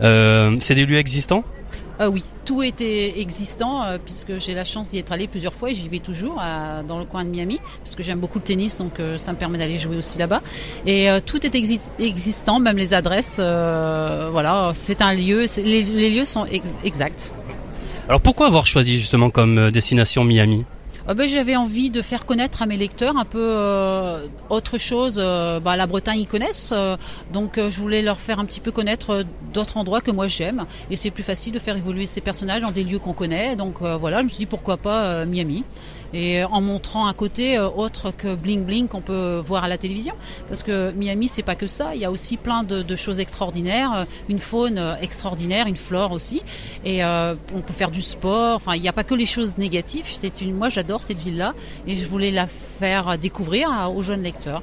c'est des lieux existants euh, oui, tout était existant euh, puisque j'ai la chance d'y être allé plusieurs fois et j'y vais toujours dans le coin de Miami puisque j'aime beaucoup le tennis donc euh, ça me permet d'aller jouer aussi là-bas et tout est existant même les adresses voilà c'est un lieu les, lieux sont exacts. Alors pourquoi avoir choisi justement comme destination Miami? Ah ben, J'avais envie de faire connaître à mes lecteurs un peu euh, autre chose. Bah, la Bretagne, ils connaissent. Euh, donc je voulais leur faire un petit peu connaître d'autres endroits que moi j'aime. Et c'est plus facile de faire évoluer ces personnages dans des lieux qu'on connaît. Donc voilà, je me suis dit pourquoi pas Miami et en montrant un côté euh, autre que bling bling qu'on peut voir à la télévision. Parce que Miami, c'est pas que ça. Il y a aussi plein de, choses extraordinaires, euh, une faune euh, extraordinaire, une flore aussi. Et on peut faire du sport. Enfin, il n'y a pas que les choses négatives. C'est une, moi, j'adore cette ville-là et je voulais la faire découvrir aux jeunes lecteurs.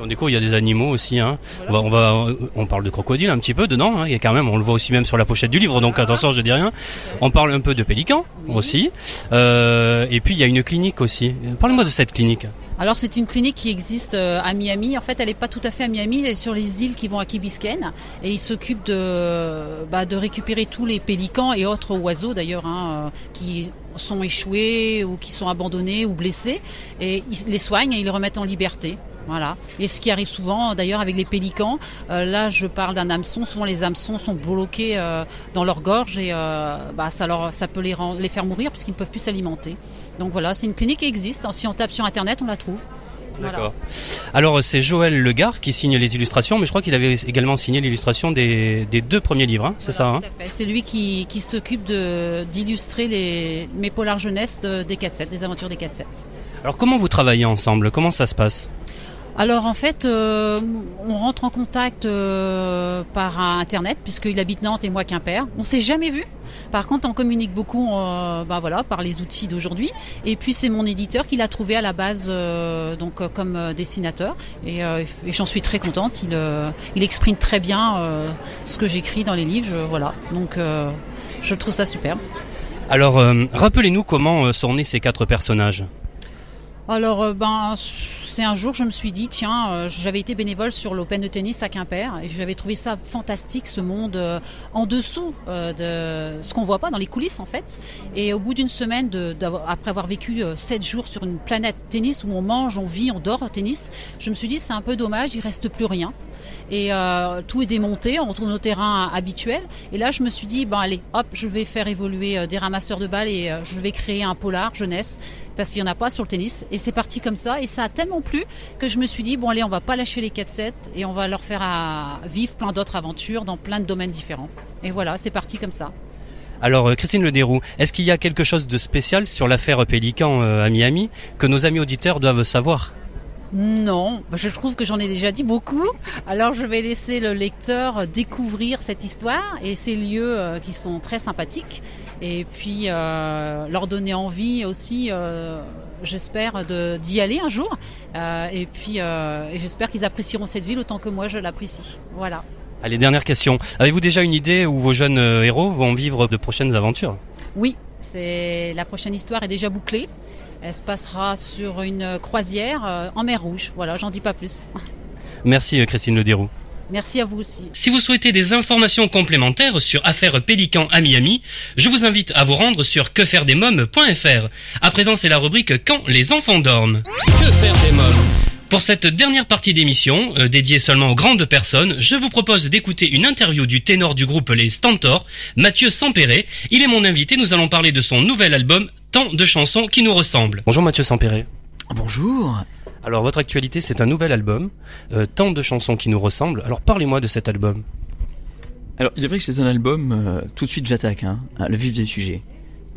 On découvre, il y a des animaux aussi. Hein. On, va, on, parle de crocodile un petit peu dedans. Hein. Il y a quand même, on le voit aussi même sur la pochette du livre. Donc attention, je dis rien. On parle un peu de pélican aussi. Euh, et puis il y a une clinique aussi. Parlez-moi de cette clinique. Alors c'est une clinique qui existe euh, à Miami. En fait, elle n'est pas tout à fait à Miami, elle est sur les îles qui vont à Key Biscayne et ils s'occupent de, bah, de récupérer tous les pélicans et autres oiseaux d'ailleurs hein, euh, qui sont échoués ou qui sont abandonnés ou blessés et ils les soignent et ils les remettent en liberté. Voilà. Et ce qui arrive souvent, d'ailleurs, avec les pélicans, euh, là, je parle d'un hameçon. Souvent, les hameçons sont bloqués euh, dans leur gorge et euh, bah, ça, leur, ça peut les, les faire mourir puisqu'ils ne peuvent plus s'alimenter. Donc voilà, c'est une clinique qui existe. Si on tape sur Internet, on la trouve. D'accord. Alors c'est Joël Legard qui signe les illustrations, mais je crois qu'il avait également signé l'illustration des, deux premiers livres, hein, c'est ça hein C'est lui qui, qui s'occupe d'illustrer les mes polars jeunesse des 4-7, des aventures des 4-7. Alors comment vous travaillez ensemble? Comment ça se passe? Alors en fait, euh, on rentre en contact euh, par internet puisqu'il habite Nantes et moi Quimper. On s'est jamais vu, Par contre, on communique beaucoup, euh, bah par les outils d'aujourd'hui. Et puis c'est mon éditeur qui l'a trouvé à la base, donc comme dessinateur. Et, j'en suis très contente. Il, il exprime très bien ce que j'écris dans les livres. voilà. Donc je trouve ça superbe. Alors, rappelez-nous comment sont nés ces quatre personnages. Alors, euh, ben, c'est un jour, je me suis dit, tiens, euh, j'avais été bénévole sur l'Open de tennis à Quimper et j'avais trouvé ça fantastique, ce monde euh, en dessous de ce qu'on voit pas dans les coulisses en fait. Et au bout d'une semaine, après avoir vécu sept jours sur une planète tennis où on mange, on vit, on dort au tennis, je me suis dit, c'est un peu dommage, il reste plus rien. Et euh, tout est démonté, on retrouve nos terrains habituels. Et là, je me suis dit, ben allez, hop, je vais faire évoluer euh, des ramasseurs de balles et euh, je vais créer un polar jeunesse parce qu'il n'y en a pas sur le tennis. Et c'est parti comme ça. Et ça a tellement plu que je me suis dit, bon allez, on va pas lâcher les 4-7 et on va leur faire vivre plein d'autres aventures dans plein de domaines différents. Et voilà, c'est parti comme ça. Alors, Christine Lederoux, est-ce qu'il y a quelque chose de spécial sur l'affaire Pélican à Miami que nos amis auditeurs doivent savoir? Non, bah, je trouve que j'en ai déjà dit beaucoup. Alors je vais laisser le lecteur découvrir cette histoire et ces lieux euh, qui sont très sympathiques. Et puis euh, leur donner envie aussi, euh, j'espère, d'y aller un jour. Euh, et puis euh, et j'espère qu'ils apprécieront cette ville autant que moi je l'apprécie. Voilà. Allez, dernière question. Avez-vous déjà une idée où vos jeunes héros vont vivre de prochaines aventures? Oui, c'est la prochaine histoire est déjà bouclée. Elle se passera sur une croisière euh, en mer Rouge. Voilà, j'en dis pas plus. Merci, euh, Christine Lederoux. Merci à vous aussi. Si vous souhaitez des informations complémentaires sur Affaire Pélican à Miami, je vous invite à vous rendre sur quefairedesmoms.fr. À présent, c'est la rubrique Quand les enfants dorment. Que faire des mômes? Pour cette dernière partie d'émission, euh, dédiée seulement aux grandes personnes, je vous propose d'écouter une interview du ténor du groupe Les Stentors, Mathieu Sampéré. Il est mon invité, nous allons parler de son nouvel album, Tant de chansons qui nous ressemblent. Bonjour Mathieu Sampéré. Bonjour. Alors votre actualité, c'est un nouvel album, euh, Tant de chansons qui nous ressemblent. Alors parlez-moi de cet album. Alors, il est vrai que c'est un album, euh, tout de suite j'attaque, hein, hein, le vif des sujets.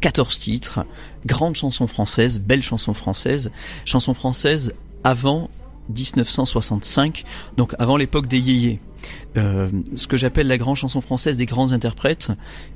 14 titres, grande chanson française, belle chanson française, chanson française avant 1965, donc avant l'époque des yéyés. Euh, ce que j'appelle la grande chanson française des grands interprètes,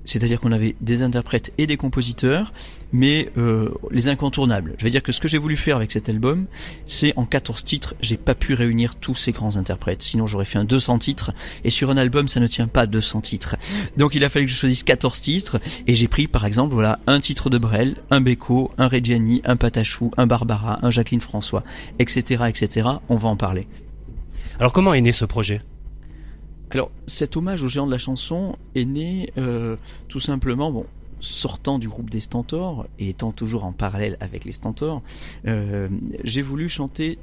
c'est-à-dire qu'on avait des interprètes et des compositeurs, mais euh, les incontournables. Je vais dire que ce que j'ai voulu faire avec cet album, c'est en 14 titres, j'ai pas pu réunir tous ces grands interprètes, sinon j'aurais fait un 200 titres, et sur un album ça ne tient pas 200 titres. Donc il a fallu que je choisisse 14 titres, et j'ai pris par exemple voilà un titre de Brel, un Beko, un Reggiani, un Patachou, un Barbara, un Jacqueline François, etc., etc. On va en parler. Alors comment est né ce projet? Alors, cet hommage aux géants de la chanson est né euh, tout simplement, sortant du groupe des Stentors et étant toujours en parallèle avec les Stentors, euh, j'ai voulu chanter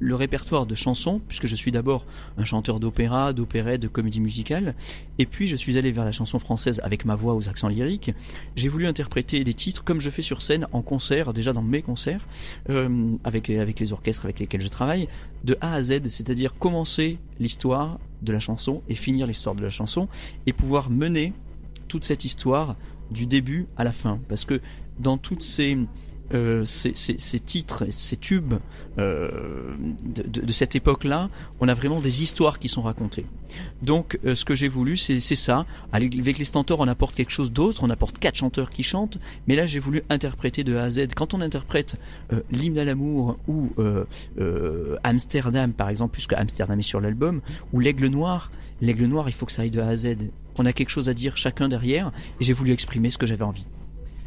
le répertoire de chansons, puisque je suis d'abord un chanteur d'opéra, d'opérette, de comédie musicale, et puis je suis allé vers la chanson française avec ma voix aux accents lyriques. J'ai voulu interpréter des titres comme je fais sur scène, en concert, déjà dans mes concerts, euh, avec, avec les orchestres avec lesquels je travaille, de A à Z, c'est-à-dire commencer l'histoire de la chanson et finir l'histoire de la chanson, et pouvoir mener toute cette histoire du début à la fin. Parce que dans toutes ces, euh, ces, titres, ces tubes euh, de, cette époque-là, on a vraiment des histoires qui sont racontées. Donc euh, ce que j'ai voulu, c'est ça. Avec les Stentors, on apporte quelque chose d'autre, on apporte quatre chanteurs qui chantent, mais là j'ai voulu interpréter de A à Z. Quand on interprète l'hymne à l'amour ou Amsterdam par exemple, puisque Amsterdam est sur l'album, ou l'aigle noir, l'aigle noir il faut que ça aille de A à Z. On a quelque chose à dire chacun derrière, et j'ai voulu exprimer ce que j'avais envie.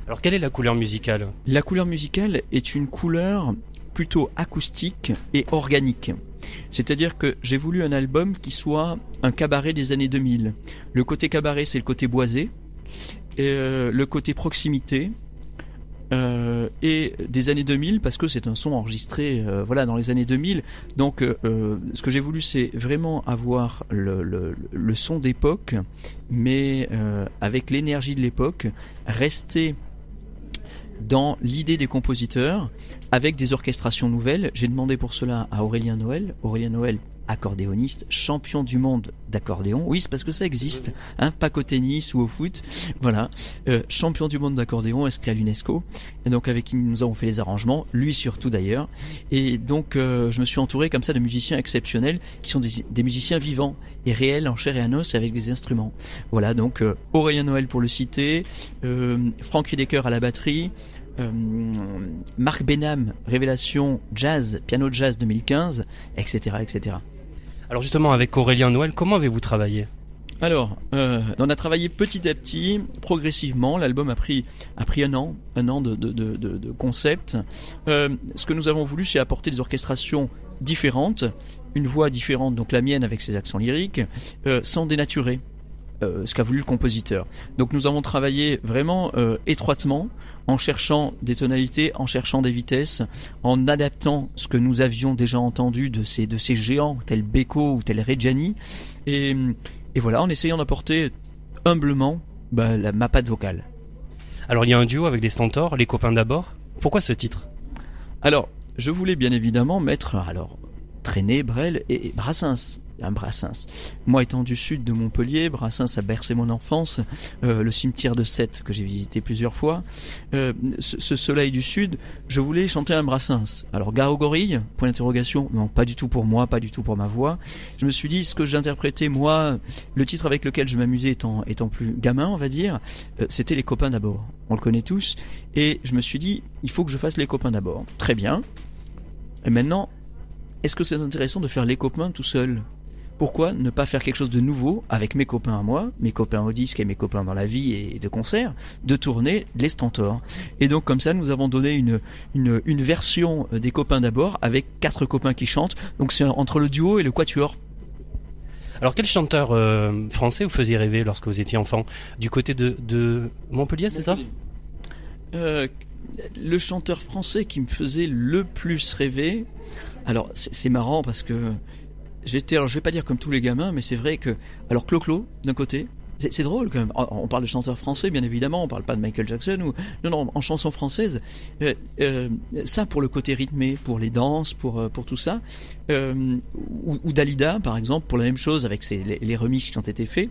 Alors quelle est la couleur musicale? La couleur musicale est une couleur plutôt acoustique et organique. C'est-à-dire que j'ai voulu un album qui soit un cabaret des années 2000. Le côté cabaret, c'est le côté boisé, et euh, le côté proximité, euh, et des années 2000 parce que c'est un son enregistré euh, voilà dans les années 2000 donc ce que j'ai voulu c'est vraiment avoir le, son d'époque mais avec l'énergie de l'époque rester dans l'idée des compositeurs avec des orchestrations nouvelles j'ai demandé pour cela à Aurélien Noël Aurélien Noël accordéoniste, champion du monde d'accordéon. Oui, c'est parce que ça existe, hein, pas qu'au tennis ou au foot. Voilà, euh, champion du monde d'accordéon inscrit à l'UNESCO. Et donc avec qui nous avons fait les arrangements, lui surtout d'ailleurs. Et donc euh, je me suis entouré comme ça de musiciens exceptionnels qui sont des, musiciens vivants et réels en chair et en os avec des instruments. Voilà, donc euh, Aurélien Noël pour le citer, Franck Riedecker à la batterie. Marc Benham, Révélation Jazz, Piano Jazz 2015, etc., etc. Alors justement, avec Aurélien Noël, comment avez-vous travaillé? Alors, euh, on a travaillé petit à petit, progressivement. L'album a pris a pris un an, un an de, de, de, de concept. Euh, ce que nous avons voulu, c'est apporter des orchestrations différentes, une voix différente, donc la mienne avec ses accents lyriques, euh, sans dénaturer. Euh, ce qu'a voulu le compositeur. Donc nous avons travaillé vraiment euh, étroitement en cherchant des tonalités, en cherchant des vitesses, en adaptant ce que nous avions déjà entendu de ces, de ces géants tels Beko ou tels Reggiani. Et, et voilà, en essayant d'apporter humblement bah, la, ma patte vocale. Alors il y a un duo avec des Stentors, les copains d'abord. Pourquoi ce titre? Alors, je voulais bien évidemment mettre alors Traîner, Brel et Brassens un Brassens. Moi étant du sud de Montpellier, Brassens a bercé mon enfance, euh, le cimetière de Sète que j'ai visité plusieurs fois. Euh, ce, soleil du sud, je voulais chanter un Brassens. Alors Gare Gorille, point d'interrogation, non pas du tout pour moi, pas du tout pour ma voix. Je me suis dit ce que j'interprétais moi, le titre avec lequel je m'amusais étant, étant plus gamin on va dire, euh, c'était Les copains d'abord. On le connaît tous. Et je me suis dit, il faut que je fasse Les copains d'abord. Très bien. Et maintenant, est-ce que c'est intéressant de faire Les copains tout seul? Pourquoi ne pas faire quelque chose de nouveau avec mes copains à moi, mes copains au disque et mes copains dans la vie et de concert, de tourner les Stentors. Et donc comme ça, nous avons donné une, une, une version des copains d'abord avec quatre copains qui chantent. Donc c'est entre le duo et le quatuor alors quel chanteur euh, français vous faisiez rêver lorsque vous étiez enfant? Du côté de, de Montpellier, c'est ça? Euh, Le chanteur français qui me faisait le plus rêver, alors c'est marrant parce que j'étais, alors je vais pas dire comme tous les gamins, mais c'est vrai que, alors Clo-Clo, d'un côté, c'est drôle quand même. On parle de chanteurs français, bien évidemment. On parle pas de Michael Jackson ou non, non, en chanson française. Euh, euh, ça pour le côté rythmé, pour les danses, pour euh, pour tout ça. Ou, Dalida, par exemple, pour la même chose avec les, les qui ont été faits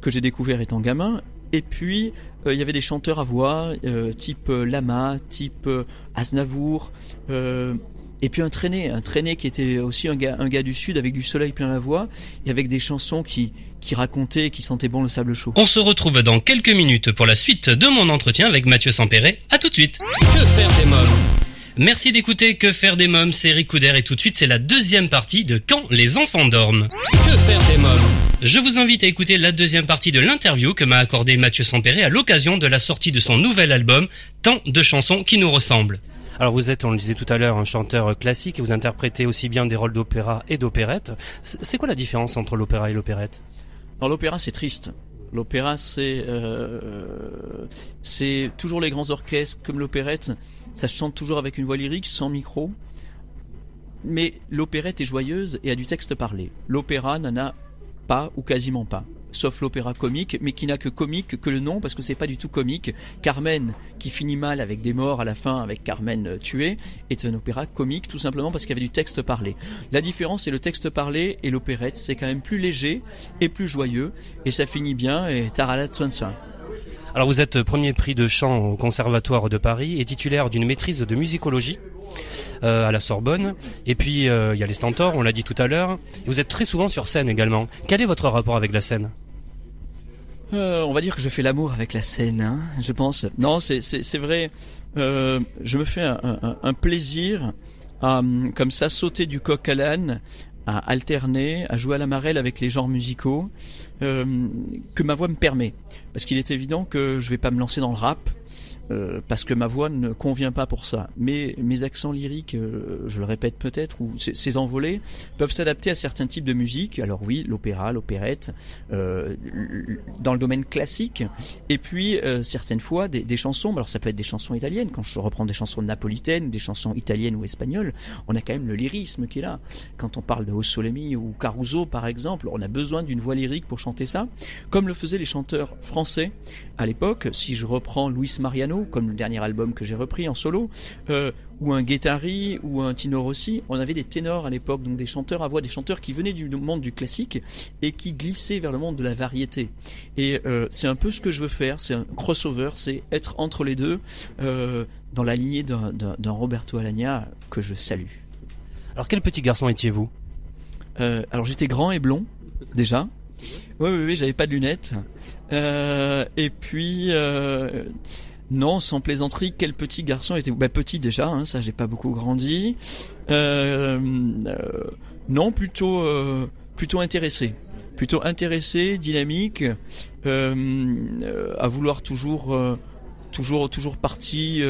que j'ai découvert étant gamin. Et puis il y avait des chanteurs à voix, type Lama, type Aznavour. Et puis un traîné, un traîné qui était aussi un gars, un gars du sud avec du soleil plein la voix et avec des chansons qui, qui racontaient, qui sentaient bon le sable chaud. On se retrouve dans quelques minutes pour la suite de mon entretien avec Mathieu Sampéré. À tout de suite. Que faire des mômes? Merci d'écouter Que faire des mômes, c'est Eric et tout de suite c'est la deuxième partie de Quand les enfants dorment. Que faire des mômes? Je vous invite à écouter la deuxième partie de l'interview que m'a accordé Mathieu Sampéré à l'occasion de la sortie de son nouvel album Tant de chansons qui nous ressemblent. Alors vous êtes, on le disait tout à l'heure, un chanteur classique et vous interprétez aussi bien des rôles d'opéra et d'opérette. C'est quoi la différence entre l'opéra et l'opérette? Alors l'opéra c'est triste. L'opéra c'est euh, c'est toujours les grands orchestres comme l'opérette, ça chante toujours avec une voix lyrique sans micro. Mais l'opérette est joyeuse et a du texte parlé. L'opéra n'en a pas ou quasiment pas sauf l'opéra comique, mais qui n'a que comique que le nom, parce que c'est pas du tout comique. Carmen, qui finit mal avec des morts à la fin, avec Carmen euh, tuée, est un opéra comique, tout simplement parce qu'il y avait du texte parlé. La différence, c'est le texte parlé et l'opérette, c'est quand même plus léger et plus joyeux, et ça finit bien, et Tarala Swanson. Alors vous êtes premier prix de chant au Conservatoire de Paris et titulaire d'une maîtrise de musicologie. Euh, à la Sorbonne. Et puis euh, il y a les Stentors, on l'a dit tout à l'heure. Vous êtes très souvent sur scène également. Quel est votre rapport avec la scène euh, On va dire que je fais l'amour avec la scène, hein, je pense. Non, c'est vrai. je me fais un, plaisir à, comme ça, sauter du coq à l'âne, à alterner, à jouer à la marelle avec les genres musicaux que ma voix me permet. Parce qu'il est évident que je vais pas me lancer dans le rap, euh, parce que ma voix ne convient pas pour ça. Mais mes accents lyriques, euh, je le répète peut-être, ou ces envolées, peuvent s'adapter à certains types de musique. Alors oui, l'opéra, l'opérette, euh, dans le domaine classique, et puis certaines fois des, des, chansons. Alors ça peut être des chansons italiennes. Quand je reprends des chansons napolitaines, des chansons italiennes ou espagnoles, on a quand même le lyrisme qui est là. Quand on parle de Ossolemi ou Caruso par exemple, on a besoin d'une voix lyrique pour chanter ça, comme le faisaient les chanteurs français à l'époque. Si je reprends Luis Mariano comme le dernier album que j'ai repris en solo, euh, ou un Guettari ou un Tino Rossi, on avait des ténors à l'époque, donc des chanteurs à voix, des chanteurs qui venaient du monde du classique et qui glissaient vers le monde de la variété. Et euh, c'est un peu ce que je veux faire, c'est un crossover, c'est être entre les deux, euh, dans la lignée d'un Roberto Alagna que je salue. Alors quel petit garçon étiez-vous? Alors j'étais grand et blond, déjà. Oui, oui, oui, j'avais pas de lunettes. Euh, et puis, euh, non, sans plaisanterie, quel petit garçon était bah, Petit déjà, hein, ça j'ai pas beaucoup grandi. Euh, non, plutôt, plutôt intéressé. Plutôt intéressé, dynamique, à vouloir toujours, toujours, toujours parti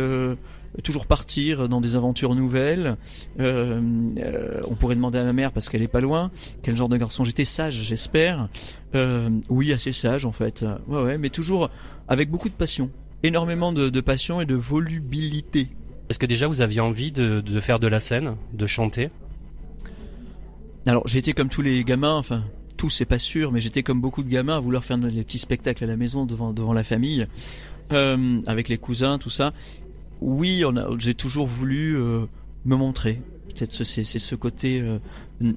toujours partir dans des aventures nouvelles. Euh, euh, on pourrait demander à ma mère parce qu'elle est pas loin quel genre de garçon j'étais sage, j'espère. Euh, oui, assez sage en fait. Ouais, ouais, mais toujours avec beaucoup de passion, énormément de, passion et de volubilité. Est-ce que déjà vous aviez envie de, de faire de la scène, de chanter? Alors j'ai été comme tous les gamins, enfin tous c'est pas sûr, mais j'étais comme beaucoup de gamins à vouloir faire des petits spectacles à la maison devant devant la famille. Euh, avec les cousins, tout ça oui, j'ai toujours voulu euh, me montrer. Peut-être c'est ce côté euh,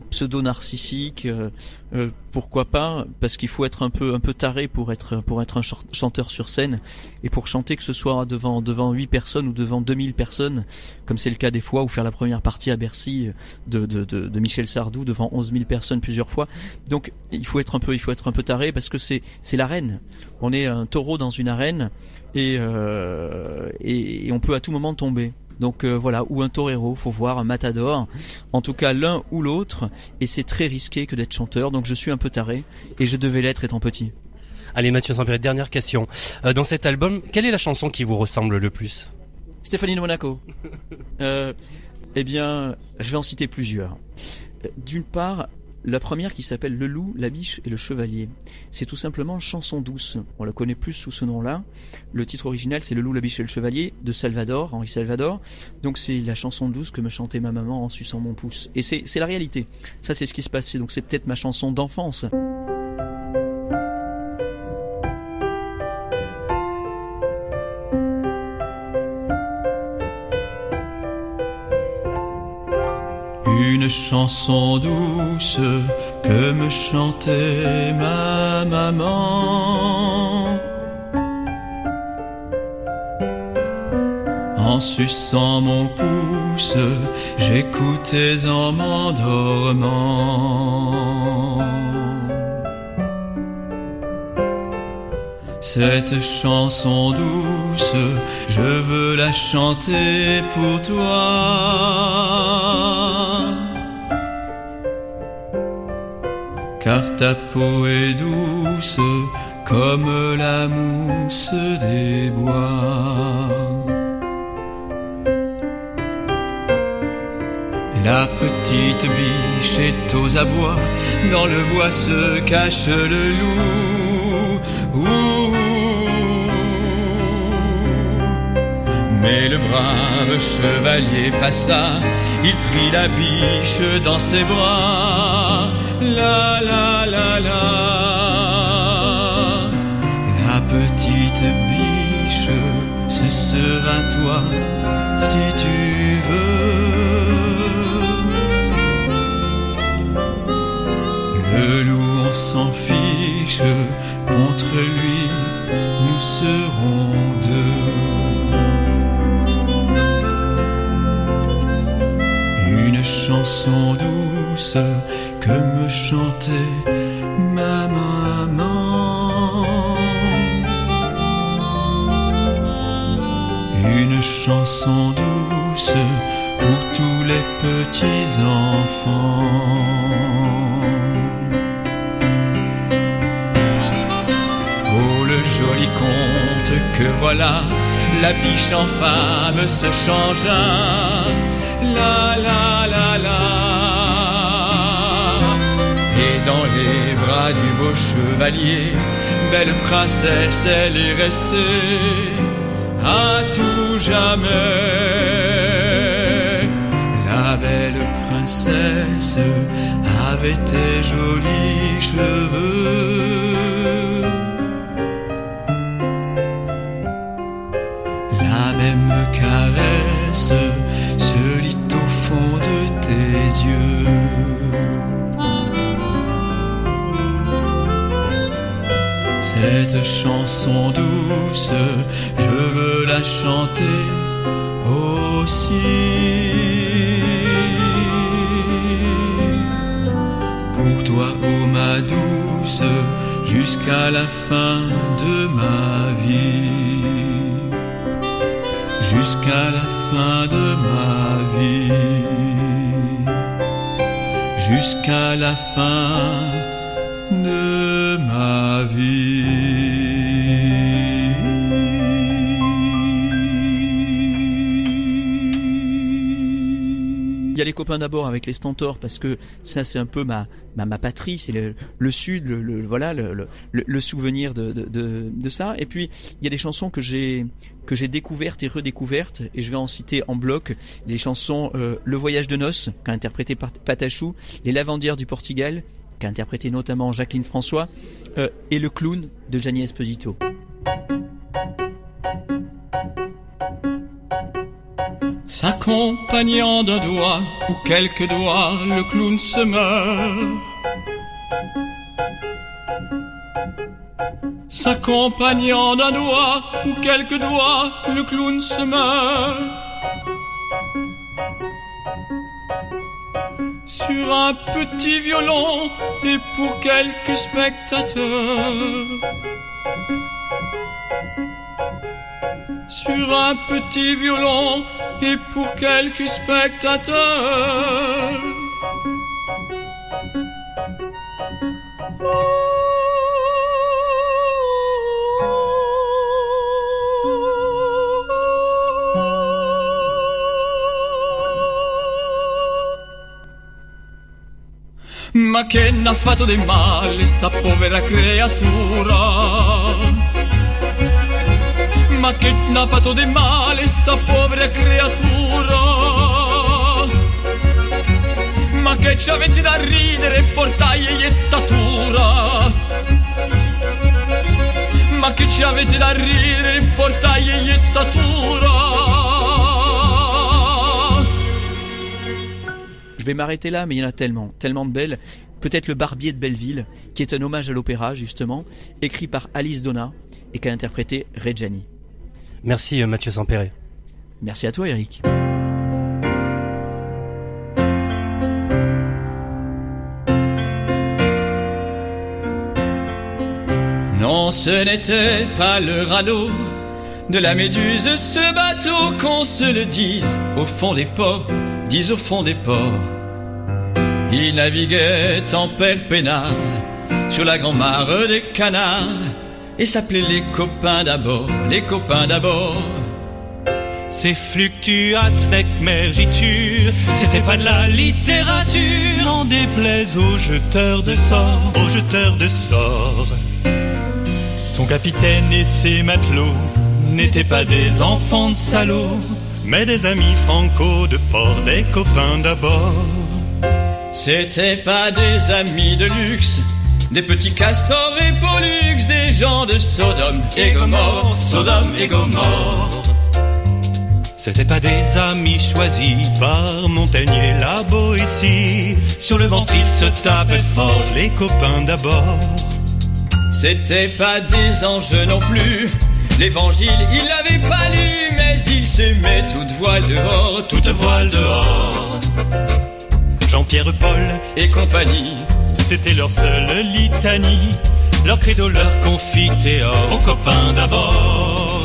pseudo narcissique. Euh, pourquoi pas Parce qu'il faut être un peu un peu taré pour être pour être un chanteur sur scène et pour chanter que ce soit devant devant huit personnes ou devant 2000 personnes, comme c'est le cas des fois, ou faire la première partie à Bercy de de, de, de Michel Sardou devant 11 000 personnes plusieurs fois. Donc il faut être un peu il faut être un peu taré parce que c'est c'est l'arène. On est un taureau dans une arène et, euh, et, on peut à tout moment tomber. Donc euh, voilà, ou un torero, faut voir, un matador. En tout cas, l'un ou l'autre, et c'est très risqué que d'être chanteur. Donc je suis un peu taré, et je devais l'être étant petit. Allez Mathieu Saint-Pierre, dernière question. Euh, dans cet album, quelle est la chanson qui vous ressemble le plus? Stéphanie de Monaco. euh, eh bien, je vais en citer plusieurs. D'une part, la première qui s'appelle Le loup, la biche et le chevalier. C'est tout simplement chanson douce. On la connaît plus sous ce nom-là. Le titre original c'est Le loup, la biche et le chevalier de Salvador, Henri Salvador. Donc c'est la chanson douce que me chantait ma maman en suçant mon pouce. Et c'est la réalité. Ça c'est ce qui se passait. Donc c'est peut-être ma chanson d'enfance. Une chanson douce que me chantait ma maman. En suçant mon pouce, j'écoutais en m'endormant. Cette chanson douce, je veux la chanter pour toi. Car ta peau est douce comme la mousse des bois. La petite biche est aux abois, dans le bois se cache le loup. Mais le brave chevalier passa, il prit la biche dans ses bras la la la la. Petite biche, ce sera toi si tu veux. Le loup, s'en fiche, contre lui, nous serons me chantait ma maman. Une chanson douce pour tous les petits enfants. Oh le joli conte que voilà, la biche en femme se changea. La la la la dans les bras du beau chevalier. Belle princesse, elle est restée à tout jamais. La belle princesse avait tes jolis cheveux. La même caresse Cette chanson douce, je veux la chanter aussi. Pour toi, ô ma douce, jusqu'à la fin de ma vie. Jusqu'à la fin de ma vie. Jusqu'à la fin Il y a les copains d'abord avec les Stentors parce que ça c'est un peu ma ma, patrie, c'est le, sud, le, voilà le, souvenir de, de, ça. Et puis il y a des chansons que j'ai que j'ai découvertes et redécouvertes et je vais en citer en bloc les chansons euh, Le voyage de noces interprété par Patachou, Les lavandières du Portugal qu'a interprété notamment Jacqueline François euh, et Le clown de Gianni Esposito. S'accompagnant d'un doigt ou quelques doigts, le clown se meurt. S'accompagnant d'un doigt ou quelques doigts, le clown se meurt. Sur un petit violon et pour quelques spectateurs. Sur un petit violon et pour quelques spectateurs. Ma che n'ha fatto di male sta povera creatura? Ma che n'ha fatto di male sta povera creatura? Ma che ci avete da ridere, e iettatura? Ma che ci avete da ridere, e iettatura? Je vais m'arrêter là, mais il y en a tellement, tellement de belles. Peut-être le Barbier de Belleville, qui est un hommage à l'opéra, justement, écrit par Alice Donna et qu'a interprété Reggiani. Merci euh, Mathieu Sampéré. Merci à toi Eric. Non, ce n'était pas le radeau de la méduse, ce bateau qu'on se le dise au fond des ports, dise au fond des ports. Il naviguait en père peinard sur la grand mare des canards et s'appelait les copains d'abord, les copains d'abord. Ces fluctuates mergiture, c'était pas de la littérature, n'en déplaise aux jeteurs de sorts, aux jeteurs de sorts. Son capitaine et ses matelots n'étaient pas des enfants de salauds, mais des amis franco de port, des copains d'abord. C'était pas des amis de luxe, des petits castors et pollux, des gens de Sodome et Gomorre, Sodome et Gomorre. C'était pas des amis choisis par Montaigne et la Boétie. Sur le ventre, ils se tapaient fort, les copains d'abord. C'était pas des anges non plus. L'évangile, ils l'avaient pas lu, mais ils s'aimaient toute voile dehors, toute voile dehors. Jean-Pierre Paul et compagnie, c'était leur seule litanie, leur credo, leur confiteor, aux copains d'abord.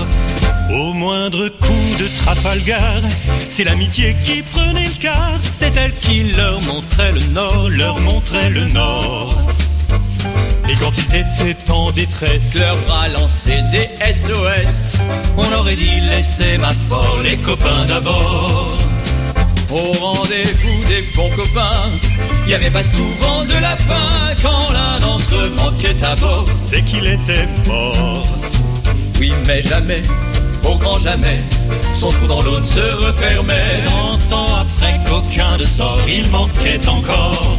Au moindre coup de Trafalgar, c'est l'amitié qui prenait le quart, c'est elle qui leur montrait le nord, leur montrait le nord. Et quand ils étaient en détresse, leur bras lançaient des SOS. On aurait dit laissez ma fort les copains d'abord. Au rendez-vous des bons copains, y avait pas souvent de lapin quand l'un d'entre eux manquait à bord. C'est qu'il était mort. Oui, mais jamais, au grand jamais, son trou dans l'eau ne se refermait. Cent ans après qu'aucun de sort il manquait encore.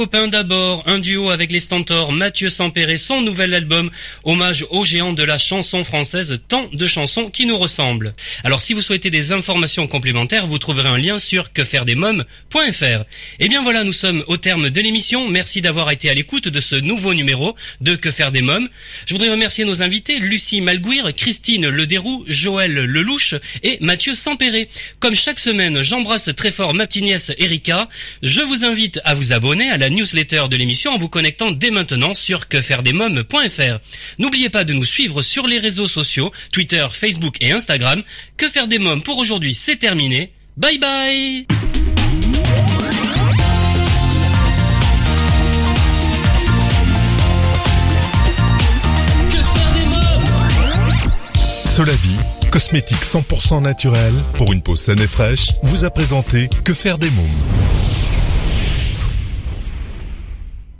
copains d'abord, un duo avec les Stentors, Mathieu Sampéré, son nouvel album, hommage aux géants de la chanson française, tant de chansons qui nous ressemblent. Alors si vous souhaitez des informations complémentaires, vous trouverez un lien sur quefairedesmoms.fr. Et bien voilà, nous sommes au terme de l'émission. Merci d'avoir été à l'écoute de ce nouveau numéro de Que faire des mômes. Je voudrais remercier nos invités, Lucie Malguir, Christine Lederoux, Joël Lelouch et Mathieu Sampéré. Comme chaque semaine, j'embrasse très fort ma Erika. Je vous invite à vous abonner à newsletter de l'émission en vous connectant dès maintenant sur quefairedesmoms.fr. N'oubliez pas de nous suivre sur les réseaux sociaux, Twitter, Facebook et Instagram. Que faire des mômes pour aujourd'hui, c'est terminé. Bye bye Solavi, cosmétique 100% naturel pour une peau saine et fraîche, vous a présenté Que faire des mômes.